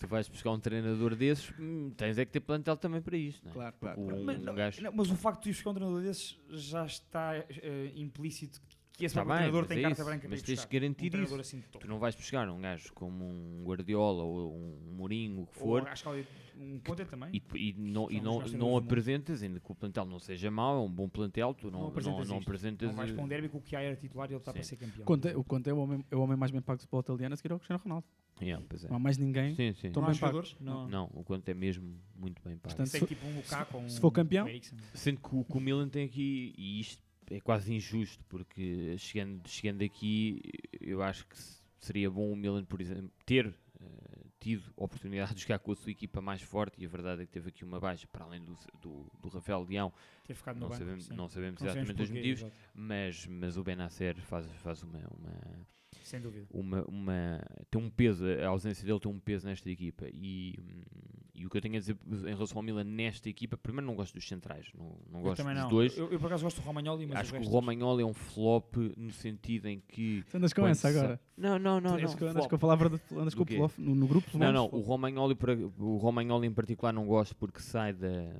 tu vais buscar um treinador desses, hum, tens é que ter plantel também para isso, não é? Claro, claro, um, Mas, não, gajo- não, mas o facto de ir buscar um treinador desses já está eh, implícito que esse Tá próprio bem, treinador mas tem é carta isso, branca mas para tens de buscar. garantir um isso. assim. Tu não vais buscar um gajo como um Guardiola ou um Mourinho, o que Ou for, acho que um Conte também. e, e não, e não, não apresentas, ainda que o plantel não seja mau, é um bom plantel, tu não, Não não, apresentas não isto. apresentas. Não vais eh, para um derby com o que era titular e ele está Sim. para ser campeão. Conte, o Conte é o homem, é o homem mais bem pago do futebol italiano a seguir ao Cristiano Ronaldo. yeah, pois é. Não há mais ninguém. Sim, sim. Não há jogadores? Não. Não, o Conte é mesmo muito bem pago. Portanto, se- tipo um Lukaku ou um se for campeão-. Sendo que o, que o Milan tem aqui, e isto é quase injusto, porque chegando, chegando aqui, eu acho que se- seria bom o Milan, por exemplo, ter eh, tido a oportunidade de jogar com a sua equipa mais forte, e a verdade é que teve aqui uma baixa, para além do, do, do Rafael Leão, Ter ficado no não banco. sabemos, não sabemos Não exatamente os motivos, mas, mas o Benacer faz, faz uma, uma, Sem dúvida. uma, uma- tem um peso, a ausência dele tem um peso nesta equipa e, e o que eu tenho a dizer em relação ao Milan nesta equipa, primeiro não gosto dos centrais, não, não Eu gosto dos não. dois. Eu, eu por acaso gosto do Romagnoli, mas Acho o que o Romagnoli é um flop no sentido em que. Tu andas com essa sa- agora. Não, não, não. andas não, com, andas flop. com a palavra de, andas com o? Plof, no, no grupo. Não, não, o flop. Romagnoli, para- o Romagnoli em particular não gosto porque sai da,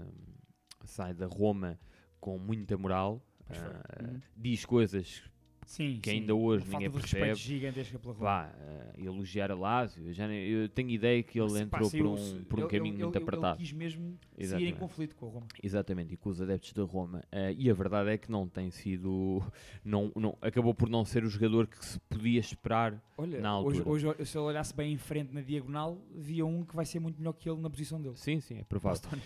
sai da Roma com muita moral, Uhum. diz coisas Sim, que sim. ainda hoje Uma falta ninguém de respeito percebe. gigantesca pela Roma. Vá, ah, elogiar a Lásio, eu já nem- eu tenho ideia que ele Mas, entrou por um, por um ele- caminho ele- muito ele- apertado. Ele quis mesmo seguir em Exatamente. conflito com a Roma. Exatamente, e com os adeptos da Roma. Ah, e a verdade é que não tem sido. Não, não, acabou por não ser o jogador que se podia esperar. Olha, Na hoje, altura. hoje, se ele olhasse bem em frente na diagonal, via um que vai ser muito melhor que ele na posição dele. Sim, sim, é provável. Bastoni.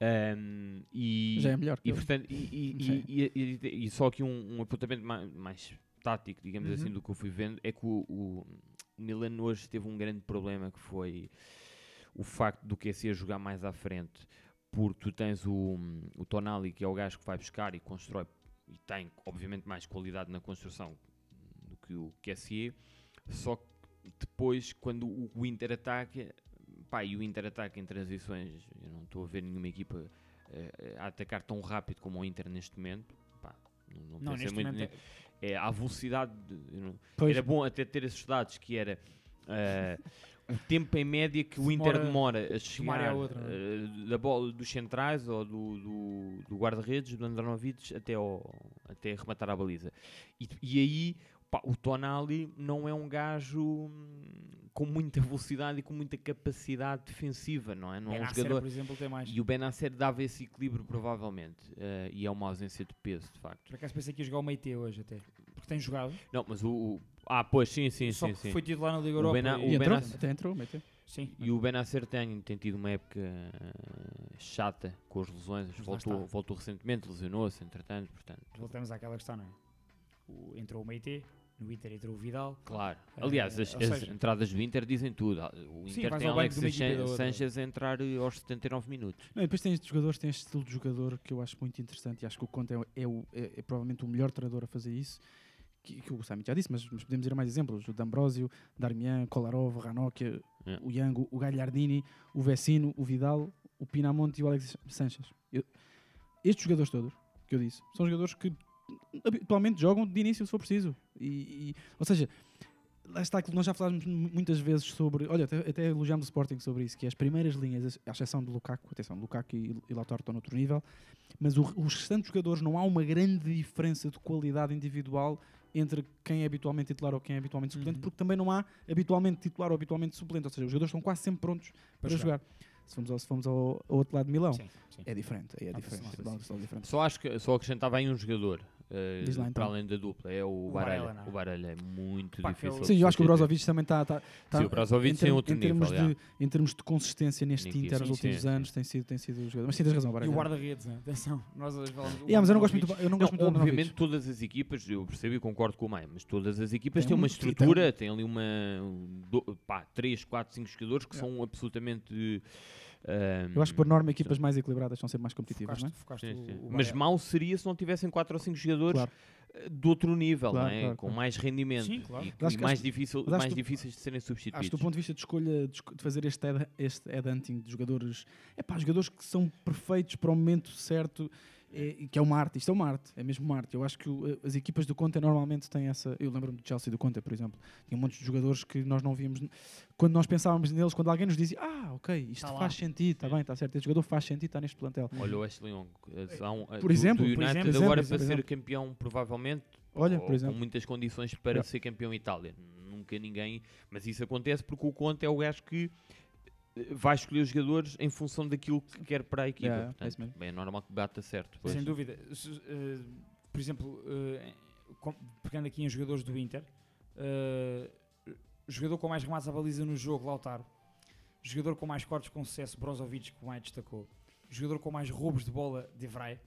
Ahm, e, Já é melhor. que e, ele. portanto, e, e- e- e- e- e só aqui um, um apontamento mais, mais tático, digamos Uhum. assim, do que eu fui vendo, é que o, o Milan hoje teve um grande problema que foi o facto do QC jogar mais à frente, porque tu tens o, o Tonali, que é o gajo que vai buscar e constrói, e tem, obviamente, mais qualidade na construção do que o QSE, só que depois, quando o, o Inter ataca, pá, e o Inter ataca em transições, eu não estou a ver nenhuma equipa eh, a atacar tão rápido como o Inter neste momento, pá, não, não, Não, neste muito momento ni- é a velocidade, de- era bom até ter esses dados, que era eh, o tempo em média que o Inter demora a chegar outra, eh, da bola dos centrais ou do, do, do guarda-redes, do Andronovic, até, ao, até rematar a baliza. E, e aí, pá, o Tonali não é um gajo hum, com muita velocidade e com muita capacidade defensiva, não é? Não é um Benacer, jogador. por exemplo, tem mais. E o Benacer dava esse equilíbrio, provavelmente. eh, e é uma ausência de peso, de facto. Por acaso pensei que ia jogar o Meite hoje até. Porque tem jogado. Não, mas o. o- ah, pois, sim, sim, só sim. que sim. foi titular na Liga O Europa. Bena- e- o E entrou, Benacer- até entrou, meteu. Sim. E o Benacer tem, tem tido uma época eh, chata com as lesões. Mas lá Voltou, voltou recentemente, lesionou-se, entretanto, portanto. Voltamos àquela questão, não é? O- entrou o Meite, no Inter entrou o Vidal. Claro. Eh, Aliás, as, ou as seja- entradas do Inter dizem tudo. Ah, O Sim, Inter vais tem outra. Sanchez a entrar eh, aos 79 minutos. Não, e depois tem estes jogadores, tem este estilo de jogador que eu acho muito interessante e acho que o Conte é, é, é- é provavelmente o melhor treinador a fazer isso. Que, que o Sami já disse, mas, mas podemos ir a mais exemplos: o D'Ambrosio, Darmian, Kolarov, Ranocchia, É. o Yango, o Gagliardini, o Vecino, o Vidal, o Pinamonte e o Alexis Sanchez. Eu- estes jogadores todos que eu disse são jogadores que habitualmente jogam de início se for preciso. E, e- ou seja, lá está aquilo que nós já falámos mu- muitas vezes sobre. Olha, até, até elogiámos o Sporting sobre isso, que as primeiras linhas, à exceção de Lukaku, atenção, Lukaku e, e Lautaro estão noutro nível, mas o- os restantes jogadores não há uma grande diferença de qualidade individual entre quem é habitualmente titular ou quem é habitualmente suplente, Uhum. porque também não há habitualmente titular ou habitualmente suplente, ou seja, os jogadores estão quase sempre prontos para, Para jogar. Se formos, ao, se formos ao, ao outro lado de Milão, Sim, sim. é diferente, é diferente, logo diferente. Só acho que só acrescentava aí um jogador lá, para além da dupla, é o, O Baralha. Varela, não é? O Baralha é muito Pá, difícil. Sim, eu acho que o. Brozovic também está. Tá, tá- Sim, o Brozovic em, tem outro em termos nível, de, em termos de consistência neste Equipe, Inter nos últimos sim, anos sim. tem sido, tem sido o jogador. Mas sim, tens razão, E Varela. o guarda-redes, né? atenção. Nós hoje falamos. Yeah, mas eu não gosto muito, eu não Não, gosto muito do obviamente todas as equipas, eu percebo e concordo com o Maia, mas todas as equipas têm uma um- estrutura, têm ali uma do, pá, 3, 4, 5 jogadores que são absolutamente ah, Eu acho que por norma equipas mais equilibradas são sempre mais competitivas, Focaste, não é? focaste sim, o- sim. o Mas mau seria se não tivessem 4 ou 5 jogadores Claro. eh, de outro nível, Claro, não é? claro, com claro. mais rendimento Sim, claro. e, Mas acho e que- mais, acho- difícil, mais que- difíceis de serem substituídos. Acho que do ponto de vista de escolha, de, fazer este, head, este headhunting de jogadores, é pá, jogadores que são perfeitos para o momento certo, é, que é uma arte, isto é uma arte, é mesmo uma arte. Eu acho que o- as equipas do Conte normalmente têm essa. Eu lembro-me do Chelsea do Conte, por exemplo, tinha um monte de jogadores que nós não víamos. Quando nós pensávamos neles, quando alguém nos dizia, ah, ok, isto Tá lá. faz sentido, está bem, está certo, este jogador faz sentido, está neste plantel. Olha o Ashley Young, eh, são, eh, Por do- exemplo, do por United exemplo, agora por para exemplo. ser campeão provavelmente Olha, ou por exemplo. com muitas condições para Yeah. ser campeão em Itália. Nunca ninguém, mas isso acontece porque o Conte é o gajo que eh, vai escolher os jogadores em função daquilo que quer para a equipa. Yeah, é isso Portanto, mesmo. bem, é normal que bata certo. pois. Sem dúvida. Eh, por exemplo, eh, pegando aqui em jogadores do Inter, eh, jogador com mais remates à baliza no jogo, Lautaro. Jogador com mais cortes com sucesso, Brozovic, que o Maia destacou. Jogador com mais roubos de bola, De Vrij.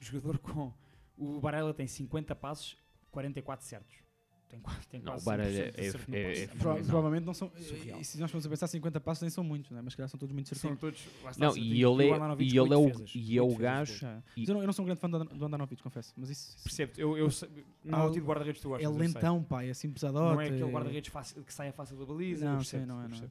Jogador com... O Barella tem 50 passos, 44 certos. Tem, qua- tem Não, quase o Barella 100% de é- no é- passe. é Pro- provavelmente não são. Surreal. E se nós formos a pensar, 50 passos nem são muitos, né? mas calhar são todos muito São certinhos. todos... lá está, Não, e ele é, e ele é o, e é o gajo. E- Eu, não, eu não sou um grande fã do do Andanovic, confesso. Mas isso. Percebo, eu, eu não Ah, é o tipo de guarda-redes que tu é gostas. sei. lentão, pá, é assim pesadote. Não é aquele guarda-redes fácil- que saia fácil da baliza. Não, sei, não é, não é.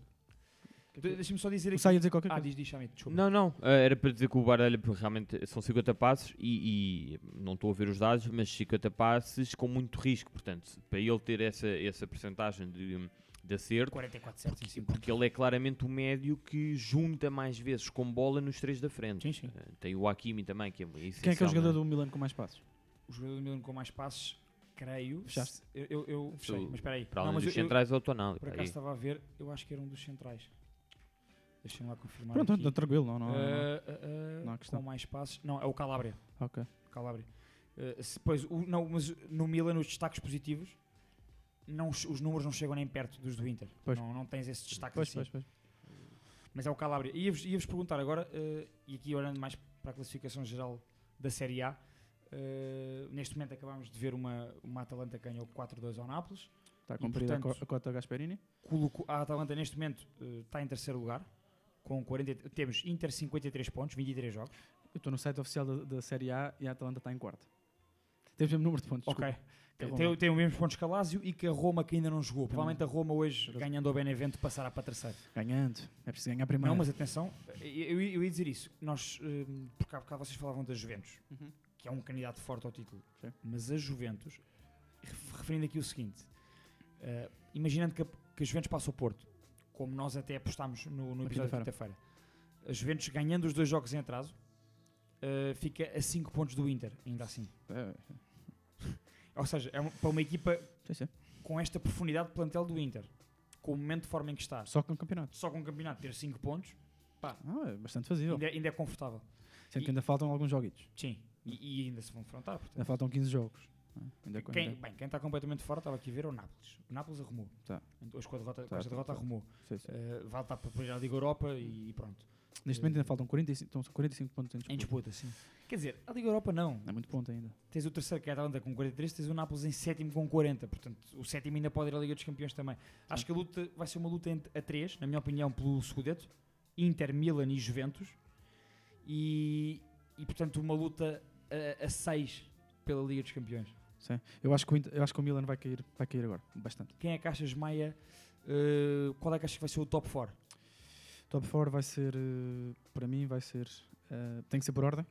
De- Deixa-me só dizer aqui. Sai a dizer qualquer Ah, coisa. diz, diz, Chamito, desculpa. Não, não, eh, era para dizer que o Baralha porque realmente são 50 passos e, e não estou a ver os dados, mas 50 passes com muito risco, portanto, para ele ter essa, essa percentagem de, de acerto, 44 certos 5 porque ele é claramente o médio que junta mais vezes com bola nos três da frente. Sim, sim. Eh, Tem o Hakimi também, que é. Quem é que é o jogador não do Milan com mais passos? O jogador do Milan com mais passes, creio. Fechaste? Eu, eu, eu fechei, Tu- mas espera aí. Para Não, mas dos eu- eu, centrais, é o Tonali. Por para acaso aí. estava a ver, eu acho que era um dos centrais. Deixa-me lá confirmar. Pronto, aqui. tá tranquilo, não, não, não, não. Ah, ah, Não há questão. com mais passes. Não, é o Calabria. Ok. Calabria. Uh, se- pois, o, não, mas no Milan os destaques positivos, não, os os números não chegam nem perto dos do Inter. Pois. Não, não tens esses destaques Pois, assim. pois, pois. Mas é o Calabria. E ia-vos ia-vos perguntar agora, uh, e aqui olhando mais para a classificação geral da Série A, uh, neste momento acabámos de ver uma, uma Atalanta que ganhou 4-2 ao Nápoles. Está E, cumprida portanto- a cota Gasperini. A Atalanta neste momento uh, está em terceiro lugar. Com 40, temos Inter 53 pontos, 23 jogos. Eu estou no site oficial da, da Série A e a Atalanta está em quarto. Temos o mesmo número de pontos. Ok. desculpa. Roma. Tem, tem os mesmos pontos que a Lazio e que a Roma que ainda não jogou. Provavelmente a Roma hoje, ganhando ao Benevento, passará para terceiro. Ganhando. É preciso ganhar primeiro. Não, mas atenção, eu, eu- ia dizer isso. Nós, hum, porque há bocado vocês falavam da Juventus, Uhum. que é um candidato forte ao título. Sim. Mas a Juventus, ref- referindo aqui o seguinte, eh, imaginando que a, que a Juventus passa ao Porto, como nós até apostámos no, no episódio da quinta-feira. a Juventus ganhando os dois jogos em atraso, eh, fica a 5 pontos do Inter, ainda assim. É, Ou seja, é uma- para uma equipa sim, sim. com esta profundidade de plantel do Inter, com o momento de forma em que está, Só com o campeonato. só com o campeonato ter 5 pontos, Ah, é bastante fazível. ainda, ainda é confortável. Sendo e- que ainda faltam alguns joguitos. Sim, e, e ainda se vão enfrentar. Portanto, Ainda faltam 15 jogos. Ainda, quem, ainda- bem, quem está completamente fora, estava aqui a ver, é o Nápoles. O Nápoles arrumou. Tá. Hoje com a derrota, com Tá, esta tá, derrota tá. arrumou. sim, sim. Eh, vale estar para ir à Liga Europa e, e pronto. Neste momento ainda faltam 45, estão 45 pontos em Em disputa. disputa, sim. Quer dizer, a Liga Europa não. É muito ponto ainda. Tens o terceiro que é a Atalanta com 43, tens o Nápoles em sétimo com 40. Portanto, o sétimo ainda pode ir à Liga dos Campeões também. Acho que a luta vai ser uma luta entre a três, na minha opinião, pelo Scudetto. Inter, Milan e Juventus. E, e portanto, uma luta a, a seis pela Liga dos Campeões. Sim. Eu, acho que o, Inter- eu acho que o Milan vai cair, vai cair agora. Bastante. Quem é que achas, Maia? eh, qual é que achas que vai ser o top 4? Top 4 vai ser, eh, para mim, vai ser. eh, tem que ser por ordem,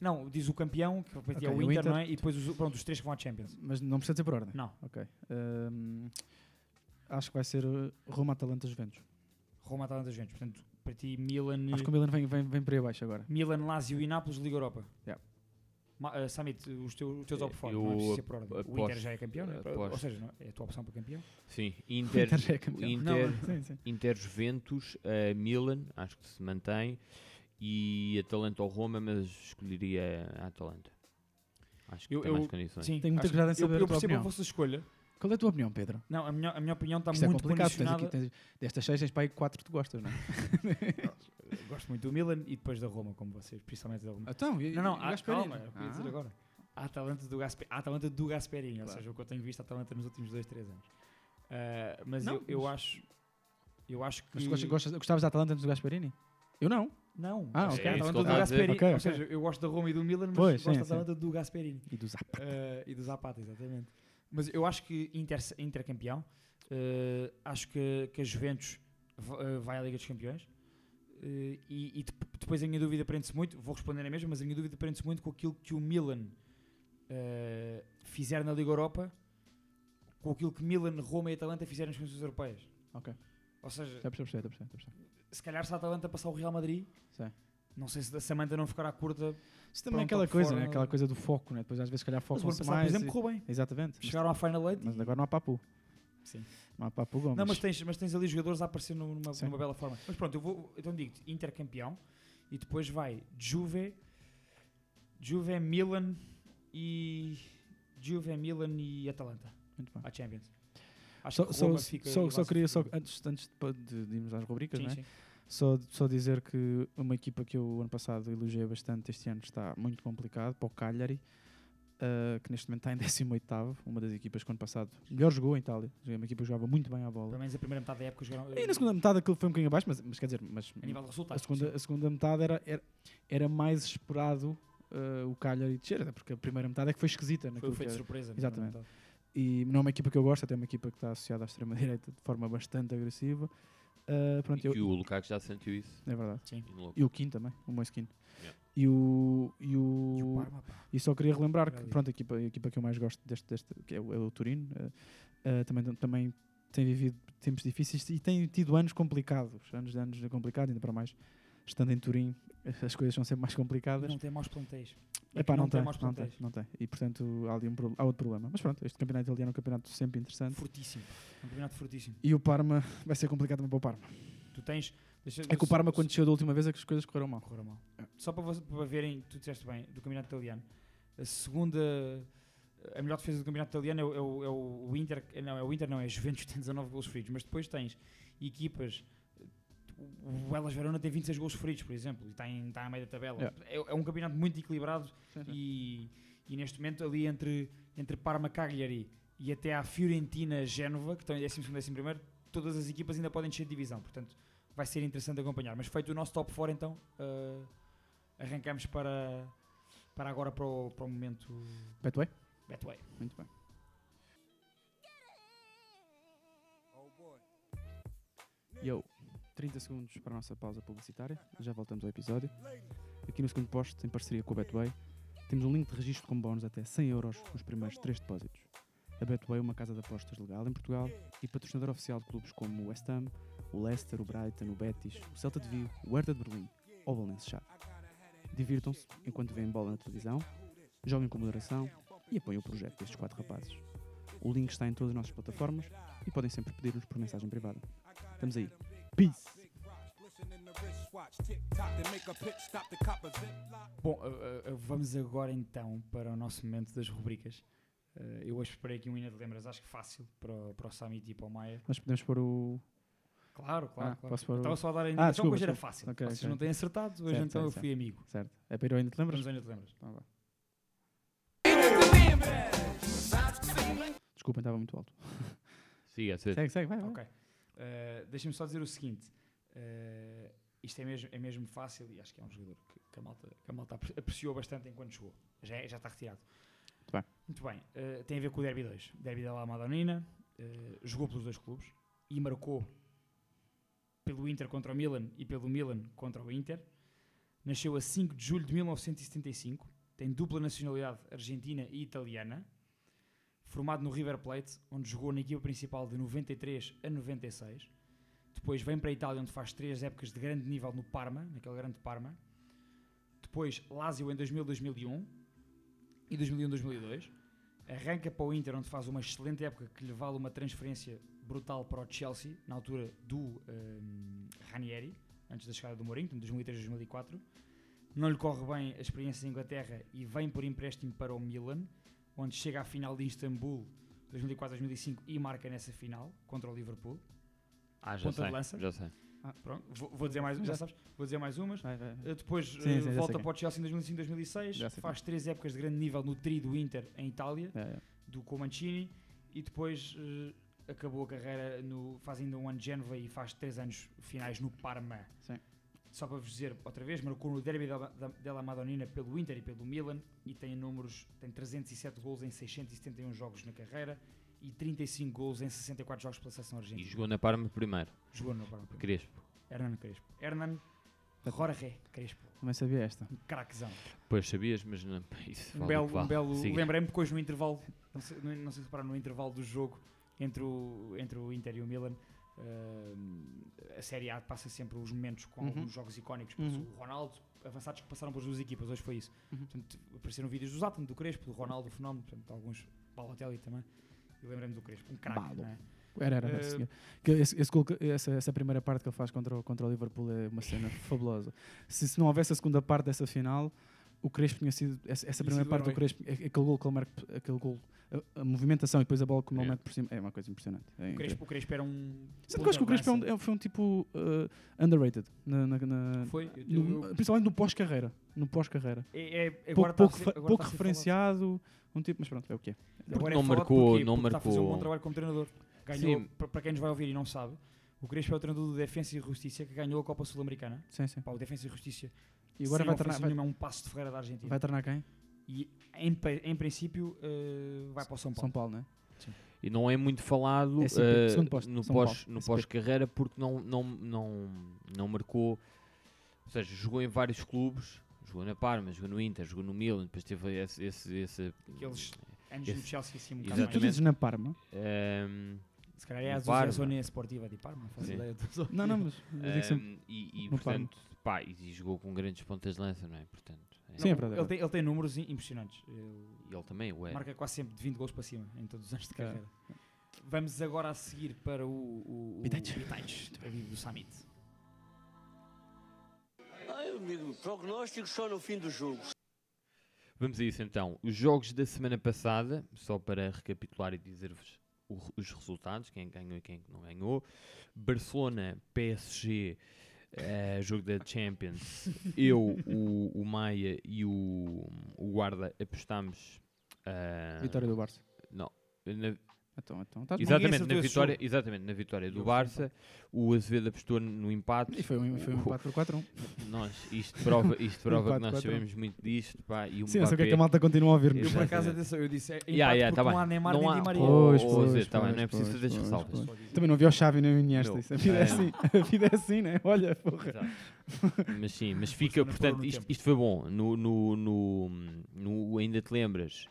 Não, diz o campeão, que repente é o o Inter, Inter. não é? E depois os, pronto, os três que vão à Champions. mas não precisa ser por ordem. Não, Ok. Ehm, acho que vai ser Roma, Atalanta, Juventus. Roma, Atalanta, Juventus. Portanto, para ti, Milan, Acho que o Milan vem, vem, vem por aí abaixo agora. Milan, Lazio e Nápoles, Liga Europa. Yeah. Ma, uh, Samit, os teus, o teu top 4, Eu não é preciso ser por ordem. O aposto- Inter já é campeão, é? aposto. ou seja, não é? é a tua opção para campeão. Sim, O Inter, Inter já é campeão. Inter, Não, Sim, sim. Inter Juventus, eh, Milan, acho que se mantém, e Atalanta ou Roma, mas escolheria a Atalanta. Acho que Eu- tem eu- mais condições. Sim, Tenho muita curiosidade em eu, saber eu a tua percebo a opinião. vossa escolha. Qual é a tua opinião, Pedro? Não, a minha, a minha opinião está Isto é muito complicado. Tens aqui, condicionada. tens, destas seis tens para aí quatro que tu gostas, não é? Eu Gosto muito do Milan e depois da Roma, como vocês, principalmente da Roma. então, e, Não, não, e a, Gasperini? calma, o que eu ia dizer Ah, agora. A Atalanta do, Gaspe, a Atalanta do Gasperini, ou Claro. seja, o que eu tenho visto a Atalanta nos últimos 2, 3 anos. Ah, mas Não, eu, eu mas- acho. Eu acho que. Mas gostas, gostavas da Atalanta antes do Gasperini? Eu não. Não, Ah, ok. a É que Atalanta do a dizer. Gasperini. Ok, Ou ok. seja, eu gosto da Roma e do Milan, mas Pois, gosto sim, da sim. Atalanta do Gasperini. E do Zappa. Eh, e do Zapata, exatamente. Mas eu acho que Inter, Inter campeão. Eh, acho que, que a Juventus va- vai à Liga dos Campeões. Eh, e e dep- depois a minha dúvida prende-se muito, vou responder na mesma, mas a minha dúvida prende-se muito com aquilo que o Milan eh, fizer na Liga Europa, com aquilo que Milan, Roma e Atalanta fizeram nas competições europeias. Ok. Ou seja, já percebi, já percebi. se calhar se a Atalanta passar o Real Madrid, Sim. não sei se a Samanta não ficará curta. Isso também é aquela coisa, né? aquela coisa do foco, né? depois às vezes se calhar focam-se passado, por mais. exemplo, e- correu bem. Exatamente. Mas, Chegaram à Final Eight. mas e- agora não há papu. Sim. Não há papu Gomes. Não, mas tens, mas tens ali jogadores a aparecer num- numa, numa bela forma. Mas pronto, eu vou, então digo Inter campeão e depois vai Juve, Juve, Milan e Juve, Milan e Atalanta Muito bem. à Champions. Acho Só, que só, só, queria, só, antes, antes de, de, de irmos às rubricas, Sim, né? sim. só, só dizer que uma equipa que eu ano passado elogiei bastante, este ano está muito complicado, para o Cagliari, ah, que neste momento está em 18º, uma das equipas que ano passado melhor jogou em Itália. Uma equipa que jogava muito bem à bola. Pelo menos a primeira metade da época jogaram. E na segunda metade aquilo foi um bocadinho abaixo, mas, mas quer dizer, mas A nível de a resultados. segunda, sim. a segunda metade era, era, era mais esperado ah, o Cagliari descer, até porque a primeira metade é que foi esquisita. Foi feito de surpresa. Exatamente. E não é uma equipa que eu gosto, até é uma equipa que está associada à extrema-direita de forma bastante agressiva. Ah, pronto, E eu, que o Lukaku já sentiu isso. é verdade. Sim. E. E o Kim também, o Moiskin. Yeah. E o. E E o o. Parma. E só queria relembrar que pronto, a, equipa, a equipa que eu mais gosto deste, deste que é o, é o Turino, eh, eh, também, também tem vivido tempos difíceis e tem tido anos complicados, anos de anos complicados, ainda para mais estando em Turim, as coisas são sempre mais complicadas. Não tem maus plantéis. É Epá, que não, tem, maus não tem, não tem. E portanto há, ali um, há outro problema. Mas pronto, este campeonato italiano é um campeonato sempre interessante. Fortíssimo. Um campeonato fortíssimo. E o Parma vai ser complicado também para o Parma. Tu tens. Deixa- É que o Parma, quando desceu da última vez, é que as coisas correram mal. correram mal. Só para, vo- para verem, tu disseste bem, do campeonato italiano. A segunda, a melhor defesa do campeonato italiano é o, é o, é o Inter, não, é o Inter não, é a Juventus tem 19 gols feridos, mas depois tens equipas, o Elas Verona tem 26 gols feridos, por exemplo, e está, em, está a meio da tabela. Yeah. É, é um campeonato muito equilibrado e, e neste momento ali entre, entre Parma, Cagliari e até à Fiorentina, Génova, que estão em 12 e 11 todas as equipas ainda podem descer de divisão, portanto vai ser interessante acompanhar. Mas feito o nosso top 4 então, eh, arrancamos para, para agora para o, para o momento Betway? Betway. Muito bem. Yo, 30 segundos para a nossa pausa publicitária. Já voltamos ao episódio. Aqui no segundo posto, em parceria com a Betway, temos um link de registro com bónus até 100 euros nos primeiros 3 depósitos. A Betway é uma casa de apostas legal em Portugal e patrocinador oficial de clubes como o West Ham, o Leicester, o Brighton, o Betis, o Celta de Vigo, o Hertha de Berlim ou o Valencia Chave. Divirtam-se enquanto veem bola na televisão, joguem com moderação e apoiem o projeto destes quatro rapazes. O link está em todas as nossas plataformas e podem sempre pedir-nos por mensagem privada. Estamos aí. Peace! Bom, uh, uh, uh, vamos agora então para o nosso momento das rubricas. Eu hoje preparei aqui um Ina de Lembras, acho que fácil para, o- para o Summit e para o Maia. Mas podemos pôr o. Claro, claro. Ah, claro. posso pôr o- Estava só a dar a Ah, indicação desculpa, que hoje era desculpa. fácil. Ok, Vocês ok. não têm acertado, hoje Certo, então certo, eu fui amigo. Certo. É para ir ao ainda te lembras? Vamos ao Ina de Lembras. Então. Desculpem, estava muito alto. Siga, ser. Segue, segue, vai. vai. Ok. Uh, Deixem-me só dizer o seguinte. uh, isto é mesmo, é mesmo fácil e acho que é um jogador que, que a, malta, que a malta apre- apreciou bastante enquanto jogou. Já, é- já está retirado. Muito bem. Muito bem. uh, tem a ver com o Derby 2. Derby da La Madonina. uh, jogou pelos dois clubes e marcou pelo Inter contra o Milan e pelo Milan contra o Inter. Nasceu a 5 de julho de 1975. Tem dupla nacionalidade argentina e italiana. Formado no River Plate, onde jogou na equipa principal de 93 a 96. Depois vem para a Itália, onde faz três épocas de grande nível no Parma, naquele grande Parma. Depois Lazio em 2000-2001 e 2001-2002. Arranca para o Inter, onde faz uma excelente época que lhe vale uma transferência brutal para o Chelsea, na altura do hum, Ranieri, antes da chegada do Mourinho, portanto, 2003-2004. Não lhe corre bem a experiência em Inglaterra e vem por empréstimo para o Milan, onde chega à final de Istambul 2004-2005 e marca nessa final contra o Liverpool. Ah, já Ponta sei. de lança. Já sei. Pronto, vou, vou dizer mais, já Já- sabes, vou dizer mais umas. Vai, vai, vai. Uh, Depois Sim, uh, sim, volta quem. para o Chelsea em 2005-2006, Já sei faz três épocas de grande nível no tri do Inter em Itália, É, é. do Comancini, e depois uh, acabou a carreira, no, faz ainda um ano de Génova e faz três anos finais no Parma. Sim. Só para vos dizer outra vez, marcou no Derby della, da- della Madonnina pelo Inter e pelo Milan e tem números, tem 307 gols em 671 jogos na carreira e 35 gols em 64 jogos pela seleção E argentina. jogou na Parma primeiro. Jogou no Parma. Crespo. Hernan Crespo. Hernan Jorge Crespo. Também sabia esta. Um craquezão. Pois sabias, mas não, isso Um belo, que um belo lembrei-me depois no intervalo, não sei, não sei se repararam, no intervalo do jogo entre o, entre o Inter e o Milan, eh, a Série A passa sempre os momentos com Uhum. alguns jogos icónicos, Uhum. o Ronaldo, avançados que passaram pelas duas equipas, hoje foi isso. Uhum. Portanto, apareceram vídeos do Zlatan, do Crespo, do Ronaldo, do Fenómeno, portanto, alguns Balotelli também. E lembrei-me do Crespo, um craque, não é? Era, era. Senhor. Que esse, esse essa, essa primeira parte que ele faz contra, o- contra o Liverpool é uma cena fabulosa. Se, se não houvesse a segunda parte dessa final, o Crespo tinha sido. Essa, essa primeira sido parte do. Crespo, a- aquele gol que ele marca, aquele gol, a, a movimentação e depois a bola como ele É. mete por cima, é uma coisa impressionante. É O. Crespo, o Crespo era um. Sendo que eu acho que o Crespo é um- é- foi um tipo uh, underrated. Na, na- na-. Foi. eu- no- eu- principalmente no pós-carreira. No pós-carreira. é, é, Pouco, pouco, ser- pouco falado. referenciado. Um tipo, mas pronto, é o que é. Agora não marcou- porquê? não Porque Está a fazer um bom marcou- trabalho como treinador. Ganhou, para quem nos vai ouvir e não sabe, o Crespo é o treinador do Defensa e Justiça que ganhou a Copa Sul-Americana. Sim, sim. Pá, o Defensa e Justiça. E agora vai tornar, vai, nenhuma, é um passo de Ferreira da Argentina. vai tornar quem? E em, em princípio eh, vai para o São Paulo. São Paulo, não é? E não é muito falado É posto, no São pós- no pós-carreira porque não, não, não, não marcou. Ou seja, jogou em vários clubes. Jogou na Parma, jogou no Inter, jogou no Milan, depois teve esse. esse, esse Aqueles anos Esse- do Chelsea assim um bocado Tu, dizes na Parma? ehm, mais. Se calhar é a no. Associação Esportiva de Parma, Sim. ideia. Não, não, mas eu digo sempre. ehm, e, e, no Parma. Pá, e, jogou com grandes pontas de lança, não é? Portanto, é- Sim, é Não, verdade, é ele, tem, ele tem números impressionantes. Ele E ele também o é. marca quase sempre de 20 gols para cima em todos os anos de É. carreira. Vamos agora a seguir para o, o, o amigo do Summit. Ai, amigo, prognóstico só no fim do jogo. Vamos a isso então. Os jogos da semana passada, só para recapitular e dizer-vos os resultados, quem ganhou e quem não ganhou. Barcelona, PSG, eh, jogo da Champions. Eu, o, o Maia e o, o Guarda apostámos. eh, Vitória do Barça. Não. na- Então, então, estás bom. exatamente, na vitória, exatamente, na vitória do Barça. O Azevedo apostou no empate. E foi um, foi um O- empate por 4-1. Nós, isto prova, isto prova que nós 4-1. sabemos muito disto. Pá, e o Sim, não sei o que é Mbappé- que a malta continua a ouvir-nos. Eu por acaso atenção, eu disse é empate Yeah, yeah, tá não bem. há Neymar Não nem há- Di Maria. Pois, Oh, pois, Zé, tá bem, pois, não é preciso pois, fazer pois, ressalvas. pois. Também não vi o Xavi nem o Iniesta. Isso, a vida é eh, assim. A vida é assim, né? Olha, porra. Exato. mas sim, mas fica, portanto, isto, isto foi bom. No, no, no, no Ainda Te Lembras,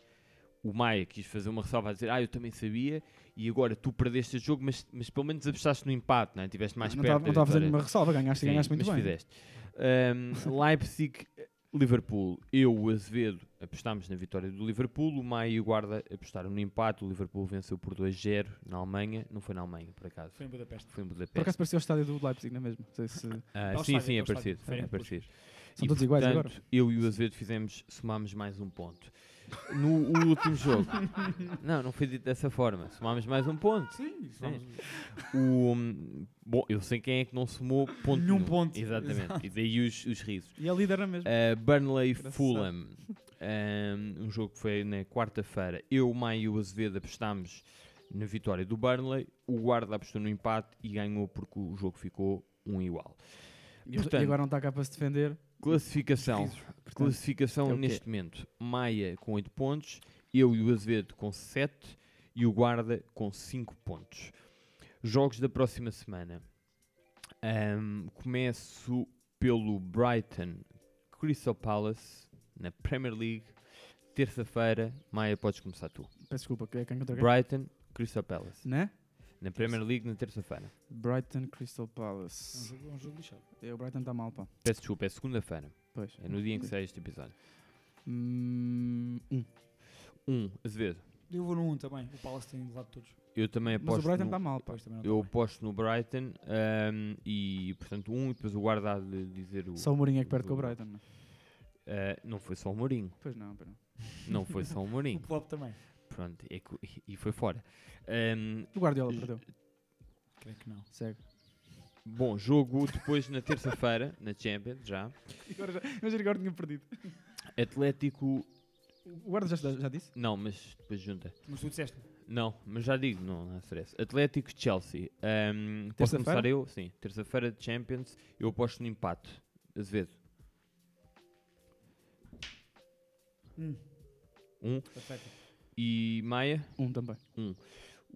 o Maia quis fazer uma ressalva a dizer, ah, eu também sabia, e agora tu perdeste este jogo, mas, mas pelo menos apostaste no empate, não é? Estiveste mais Não perto. estava não estava a fazer nenhuma ressalva, ganhaste e Sim, ganhaste muito mas bem. fizeste. Ahm, Leipzig, Liverpool, eu, o Azevedo, apostámos na vitória do Liverpool, o Maia e o Guarda apostaram no empate, o Liverpool venceu por 2-0 na Alemanha, não foi na Alemanha, por acaso. Foi em Budapeste. Foi em Por Budapeste. acaso parecia o estádio do Leipzig, não é mesmo? Não sei se- Ah, sim, estádio, sim, é parecido. É parecido. São E, todos iguais agora. portanto, Eu e o Azevedo fizemos, somámos mais um ponto. No último jogo. não, não foi dito dessa forma. Somámos mais um ponto. Sim, O, hum, bom, eu sei quem é que não somou ponto Nenhum nenhum. ponto, Exatamente. exato. E daí os, os risos. E a líder era mesmo. Uh, Burnley. Fulham. Um, um jogo que foi na quarta-feira. Eu, Maio e o Azevedo apostámos na vitória do Burnley. O guarda apostou no empate e ganhou porque o jogo ficou um igual. E portanto, agora não está cá para se defender. Classificação. Portanto, Classificação é neste momento. Maia com 8 pontos, eu e o Azevedo com 7 e o Guarda com 5 pontos. Jogos da próxima semana. Ahm, começo pelo Brighton Crystal Palace na Premier League. Terça-feira, Maia, podes começar tu. Peço desculpa, que é quem contra quem? Brighton Crystal Palace. Né? Na Premier League na terça-feira. Brighton Crystal É um Palace. jogo, é um jogo lixado. É, o Brighton está mal, pá. Peço desculpa, é segunda-feira. Pois. É no dia em que sai este episódio. Hum, um. 1. Um, Azevedo. Eu vou no 1 também. O Palace tem levado todos. Eu também Mas o aposto Brighton no- está mal, pá. Eu aposto no Brighton ahm, e, portanto, um e depois o guarda há de dizer o. Só o Mourinho é que perde o- com o Brighton. Não, Ah, não foi só o Mourinho. pois não, pois não. Não foi só o O Mourinho. Klopp também. Pronto, é que- e foi fora. Ahm, O Guardiola perdeu. Creio que não. Segue. bom, jogo depois na terça-feira, na Champions, já. Agora já, imagina que agora tinha perdido. Atlético. O Guarda já, já disse? Não, mas depois junta. Mas tu disseste. Não, mas já digo, não, não stress. Atlético Chelsea. Ahm, posso Terça-feira? começar eu? Sim, terça-feira de Champions. Eu aposto no empate. Azevedo. Hum. Um. Atlético. E Maia. Um também.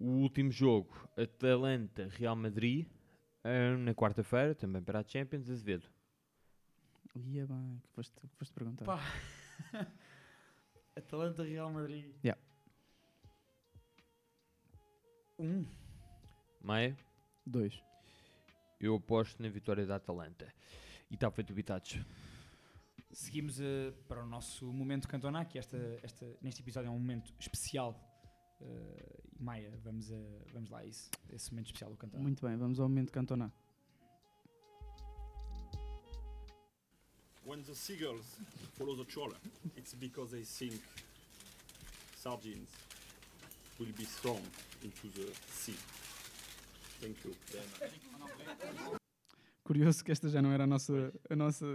O último jogo, Atalanta-Real Madrid, ah, na quarta-feira, também para a Champions, Azevedo. Ia bem, que foste, que foste perguntar. Pá. Atalanta Real Madrid. Yeah. Um. Maia, Dois. eu aposto na vitória da Atalanta. E está feito o Bitados. Seguimos eh, para o nosso momento Cantona, que esta, esta, neste episódio é um momento especial. Eh, e Maia, vamos, a, vamos lá a isso. Esse momento especial do Cantona. Muito bem, vamos ao momento Cantona. When the seagulls follow the trawler, it's because they think sardines will be thrown into the sea. Thank you. Curioso que esta já não era a nossa. A nossa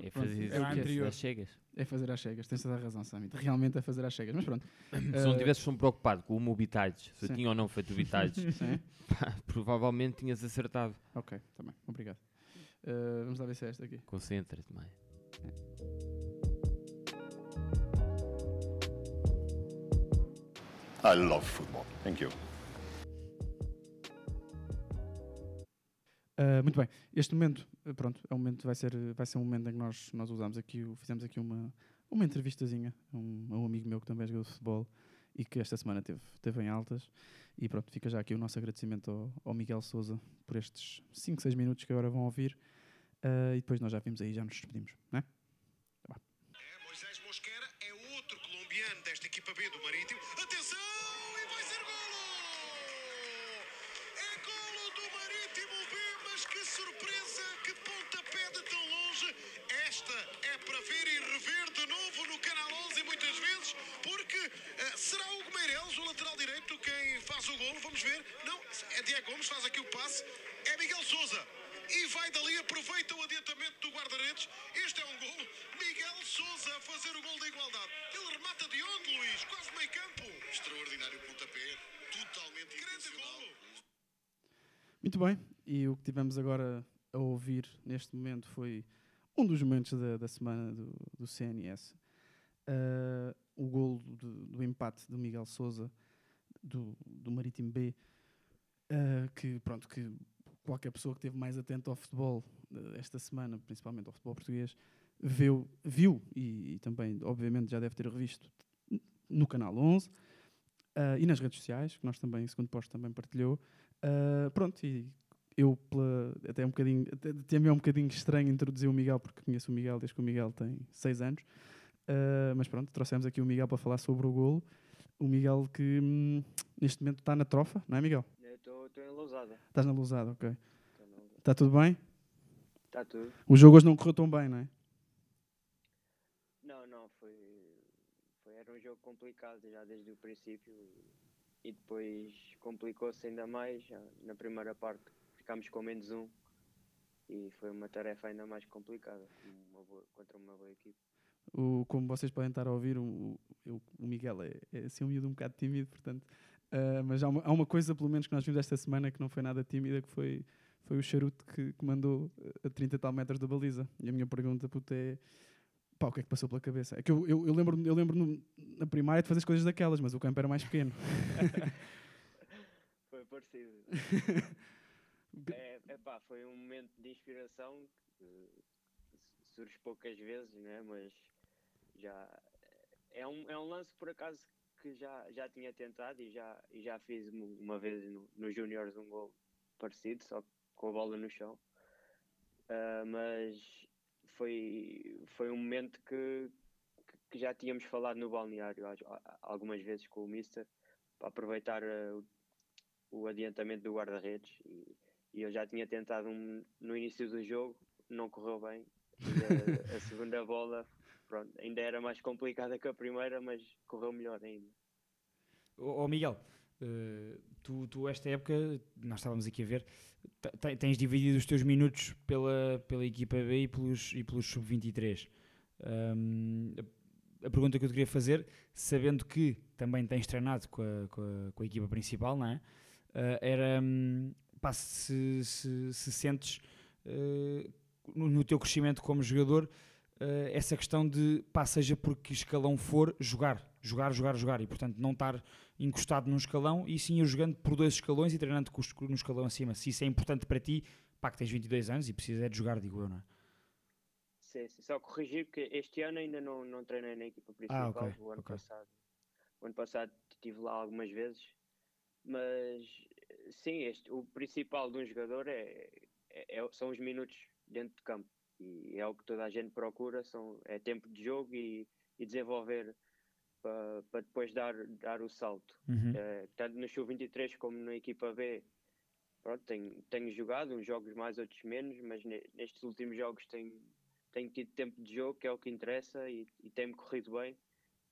É pronto, fazer o a que é. anterior. às chegas. É fazer às cegas, tens toda a razão, Samit. Realmente é fazer às cegas. Mas pronto. Se não Eh, tivesses tão preocupado com o meu Bitados, se eu tinha ou não feito o pá, provavelmente tinhas acertado. Ok, tá bem. Obrigado. Eh, vamos lá ver se é esta aqui. Concentra-te, Maia. I love football. Thank you. Uh, muito bem, este momento, uh, pronto, é um momento, vai ser, vai ser um momento em que nós, nós usamos aqui, fizemos aqui uma, uma entrevistazinha a um, a um amigo meu que também joga futebol e que esta semana teve, teve em altas. E pronto, fica já aqui o nosso agradecimento ao, ao Miguel Souza por estes 5, 6 minutos que agora vão ouvir. Uh, e depois nós já vimos aí, já nos despedimos, não é? Para ver e rever de novo no Canal 11 muitas vezes, porque eh, será o Meireles, o lateral direito, quem faz o golo. Vamos ver. Não, é Diego Gomes, faz aqui o passe. É Miguel Souza. E vai dali, aproveita o adiantamento do guarda-redes. Este é um golo. Miguel Souza a fazer o gol da igualdade. Ele remata de onde, Luís? Quase meio campo. Extraordinário pontapé. Totalmente Grande golo. Muito bem, e o que tivemos agora a ouvir neste momento foi um dos momentos da, da semana do, do CNS. Uh, o golo do, do empate do Miguel Souza do, do Marítimo B, uh, que pronto, que qualquer pessoa que esteve mais atento ao futebol uh, esta semana, principalmente ao futebol português, viu, viu e, e também, obviamente, já deve ter revisto no canal 11 uh, e nas redes sociais, que nós também, segundo posto, também partilhou. Pronto, e eu, pela, até, um bocadinho, até, até me é um bocadinho estranho introduzir o Miguel, porque conheço o Miguel desde que o Miguel tem 6 anos. Uh, mas pronto, trouxemos aqui o Miguel para falar sobre o golo. O Miguel que hum, neste momento está na trofa, não é, Miguel? Estou em Lousada. Estás na Lousada, ok. Está tudo bem? Está tudo. O jogo hoje não correu tão bem, não é? Não, não, foi, foi era um jogo complicado já desde o princípio e depois complicou-se ainda mais. Na primeira parte ficámos com menos um e foi uma tarefa ainda mais complicada uma boa- contra uma boa equipe. O, como vocês podem estar a ouvir, o, eu- o Miguel é, é assim um miúdo um bocado tímido, portanto, ah, mas há uma, há uma coisa, pelo menos, que nós vimos esta semana que não foi nada tímida, que foi, foi o charuto que, que mandou a 30 e tal metros da baliza. E a minha pergunta, puta, é pá, o que é que passou pela cabeça? É que eu, eu, eu lembro, eu lembro no- na primária de fazer as coisas daquelas, mas o campo era mais pequeno. Foi parecido. é, epá, foi um momento de inspiração que surge poucas vezes, né? mas já é um, é um lance por acaso que já, já tinha tentado e já, e já fiz um- uma vez no, no Júniores um gol parecido, só com a bola no chão. Ah, mas foi, foi um momento que, que- já tínhamos falado no balneário algumas vezes com o Mister para aproveitar ah, o, o adiantamento do guarda-redes e, e eu já tinha tentado um, no início do jogo, não correu bem. A, a segunda bola pronto, ainda era mais complicada que a primeira, mas correu melhor ainda. Ó ó, Miguel, eh, tu, tu esta época, nós estávamos aqui a ver, te- te- tens dividido os teus minutos pela, pela equipa B e pelos, e pelos sub-23. Ahm, a, a pergunta que eu te queria fazer, sabendo que também tens treinado com a, com a, com a equipa principal, não é? Ah, era hum, pá, se, se, se sentes eh, no, no teu crescimento como jogador eh, essa questão de pá, seja por que escalão for, jogar, jogar, jogar, jogar e portanto não estar encostado num escalão e sim ir jogando por dois escalões e treinando no escalão acima. Se isso é importante para ti, pá, que tens 22 anos e precisas é de jogar, digo eu, não é? Sim, sim. Só corrigir que este ano ainda não, não treinei na equipa principal. Ah, ok, o ano ok. passado. O ano passado estive lá algumas vezes. Mas sim, este, o principal de um jogador é, é- é- são os minutos dentro de campo. E é o que toda a gente procura, são, é tempo de jogo e, e desenvolver para para depois dar, dar o salto. Uhum. Eh, tanto no Sub-23 como na equipa B, pronto, tenho, tenho jogado, uns jogos mais, outros menos, mas ne- nestes últimos jogos tenho, tenho tido tempo de jogo, que é o que interessa, e, e tem-me corrido bem,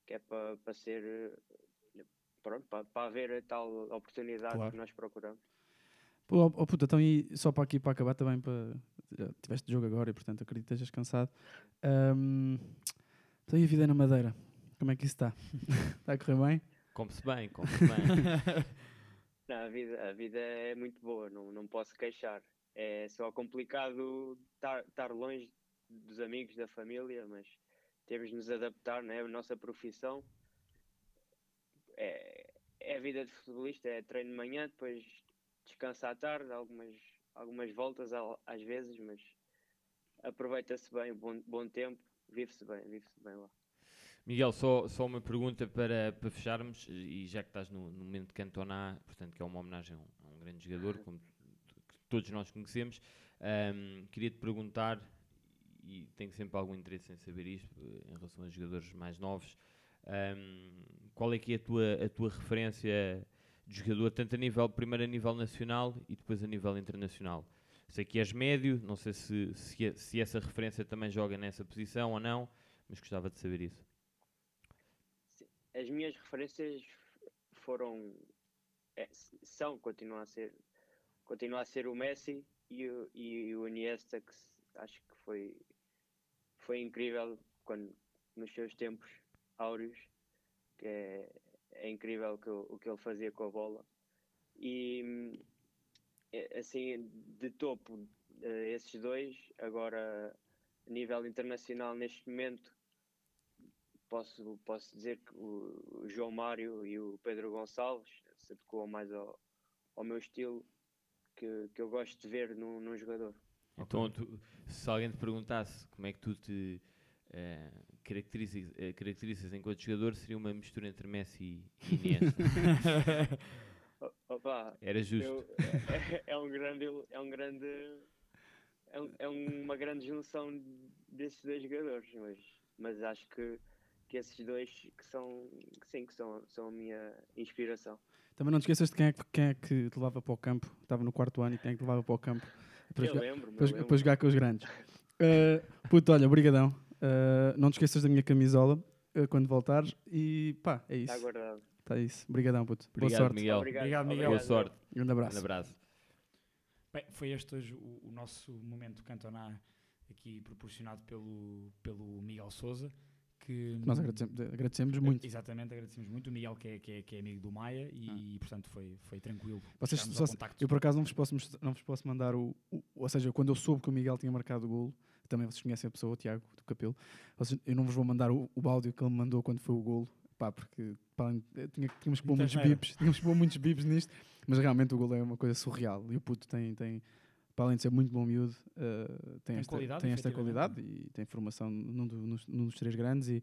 que é para para ser, pronto, para, para haver a tal oportunidade Claro. que nós procuramos. Pô, oh, oh, puta, então e só para aqui para acabar também para. Tiveste jogo agora e portanto acredito que estejas cansado. Ahm, então e a vida na Madeira? Como é que isso está? está a correr bem? Come-se bem, come-se bem. Não, a, vida, a vida é muito boa, não, não posso queixar. É só complicado estar, longe dos amigos, da família, mas temos de nos adaptar, né? a nossa profissão. É, é a vida de futebolista, é treino de manhã, depois descansa à tarde, algumas, algumas voltas às vezes, mas aproveita-se bem, bom, bom tempo, vive-se bem, vive-se bem lá. Miguel, só, só uma pergunta para, para fecharmos, e já que estás no, no momento de Cantona, portanto, que é uma homenagem a um, a um grande jogador, como que todos nós conhecemos, ahm, queria-te perguntar, e tenho sempre algum interesse em saber isto, eh, em relação a jogadores mais novos, ahm, qual é que é a tua, a tua referência de jogador, tanto a nível, primeiro a nível nacional e depois a nível internacional? Sei que és médio, não sei se, se, é- se essa referência também joga nessa posição ou não, mas gostava de saber isso. as minhas referências foram é, são continuam a ser continua a ser o Messi e o, e o Iniesta que acho que foi foi incrível quando nos seus tempos áureos que é, é incrível que o, que ele fazia com a bola e é, assim de topo eh, esses dois agora a nível internacional neste momento posso, posso dizer que o, João Mário e o Pedro Gonçalves se adequam mais ao, ao meu estilo que, que eu gosto de ver num, num jogador. Então, tu- se alguém te perguntasse como é que tu te eh, caracterizas, eh, enquanto jogador, seria uma mistura entre Messi e. O- Opa, Era justo. eu- é, é um grande, é um grande, é, um- é uma grande junção desses dois jogadores, mas, mas acho que, que esses dois que são, que sim, que são, são a minha inspiração. Também não te esqueças de quem é, que- quem é que te levava para o campo. Estava no quarto ano e quem é que te levava para o campo para, Eu jogar, lembro-me, eu para, para jogar com os grandes. Uh, puto, olha, brigadão. Uh, não te esqueças da minha camisola uh, quando voltares e pá, é isso. Está guardado. Está isso. Brigadão, puto. Obrigado, Boa sorte. Miguel. Obrigado, Obrigado, Miguel. Boa sorte. Grande abraço. Grande abraço. Bem, foi este hoje o, o nosso momento Cantoná aqui proporcionado pelo, pelo Miguel Souza. Que Nós agradecemos, agradecemos muito. Exatamente, agradecemos muito. O Miguel, que é, que é, que é amigo do Maia, e portanto foi, foi tranquilo. Vocês, só eu por acaso não vos posso, não vos posso mandar o, o- Ou seja, quando eu soube que o Miguel tinha marcado o golo, também vocês conhecem a pessoa, o Tiago do Capelo, eu não vos vou mandar o, o áudio que ele me mandou quando foi o golo, pá, porque pá, eh, tinha, tínhamos que pôr Muita muitos bips, tínhamos que pôr muitos bips nisto, mas realmente o golo é uma coisa surreal. E o puto tem. tem para além de ser muito bom miúdo, eh, tem, Tem esta, qualidade, tem esta qualidade e tem formação num, do- num dos três grandes e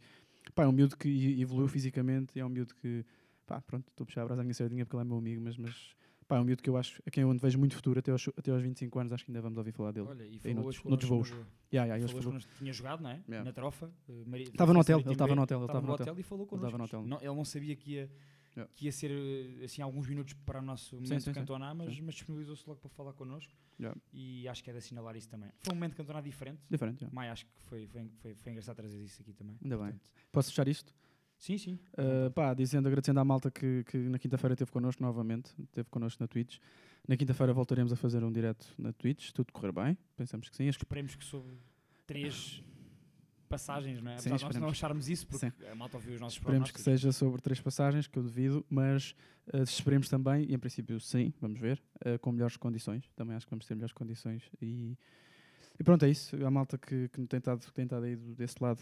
pá, é um miúdo que evoluiu fisicamente e é um miúdo que pá, pronto, estou a puxar a brasa à minha sardinha porque ele é meu amigo, mas, mas pá, é um miúdo que eu acho, a quem eu vejo muito futuro, até aos, até aos 25 anos, acho que ainda vamos ouvir falar dele. Olha, e falou noutros, hoje noutros voos. no- Yeah, yeah, falou falou. tinha jogado, não é? Yeah. Na trofa. eh, Estava no Festa hotel, ele estava no hotel, ele estava no no hotel e falou Ele connosco. no hotel. Não, ele não sabia que ia, Yeah. que ia ser eh, assim alguns minutos para o nosso momento sim, sim. cantoná, mas, Sim. mas disponibilizou-se logo para falar connosco Yeah. e acho que é de assinalar isso também. Foi um momento cantoná diferente. Diferente, yeah. Mas acho que foi, foi, foi, foi engraçado trazer isso aqui também. Ainda bem. Posso fechar isto? Sim, sim. Uh, pá, dizendo, agradecendo à malta que, que na quinta-feira esteve connosco novamente, esteve connosco na Twitch. Na quinta-feira voltaremos a fazer um direto na Twitch, se tudo correr bem, pensamos que sim. Acho que Esperemos que sobre três passagens, não é? Sim, Apesar de nós não acharmos isso, porque Sim. a malta ouviu os nossos Esperemos que seja sobre três passagens, que eu duvido, mas uh, esperemos também, e em princípio sim, vamos ver, uh, com melhores condições. Também acho que vamos ter melhores condições. E, e pronto, é isso. A malta que, que tem estado tem estado aí desse lado,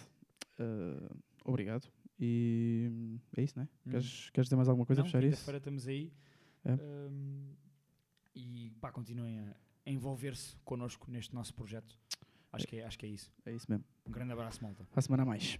uh, obrigado. E é isso, não é? Hum. Queres, queres dizer mais alguma coisa? Não, fechar isso? estamos aí. É. Hum, e pá, continuem a envolver-se connosco neste nosso projeto. Acho, que é, acho que é isso. É isso mesmo. Um grande abraço, malta. À semana a mais.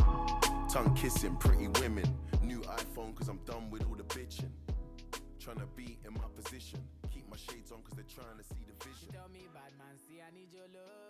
Tongue kissing, pretty women. New iPhone, cause I'm done with all the bitching. Trying to be in my position. Keep my shades on, cause they're trying to see the vision. Tell me, bad man, see I need your love.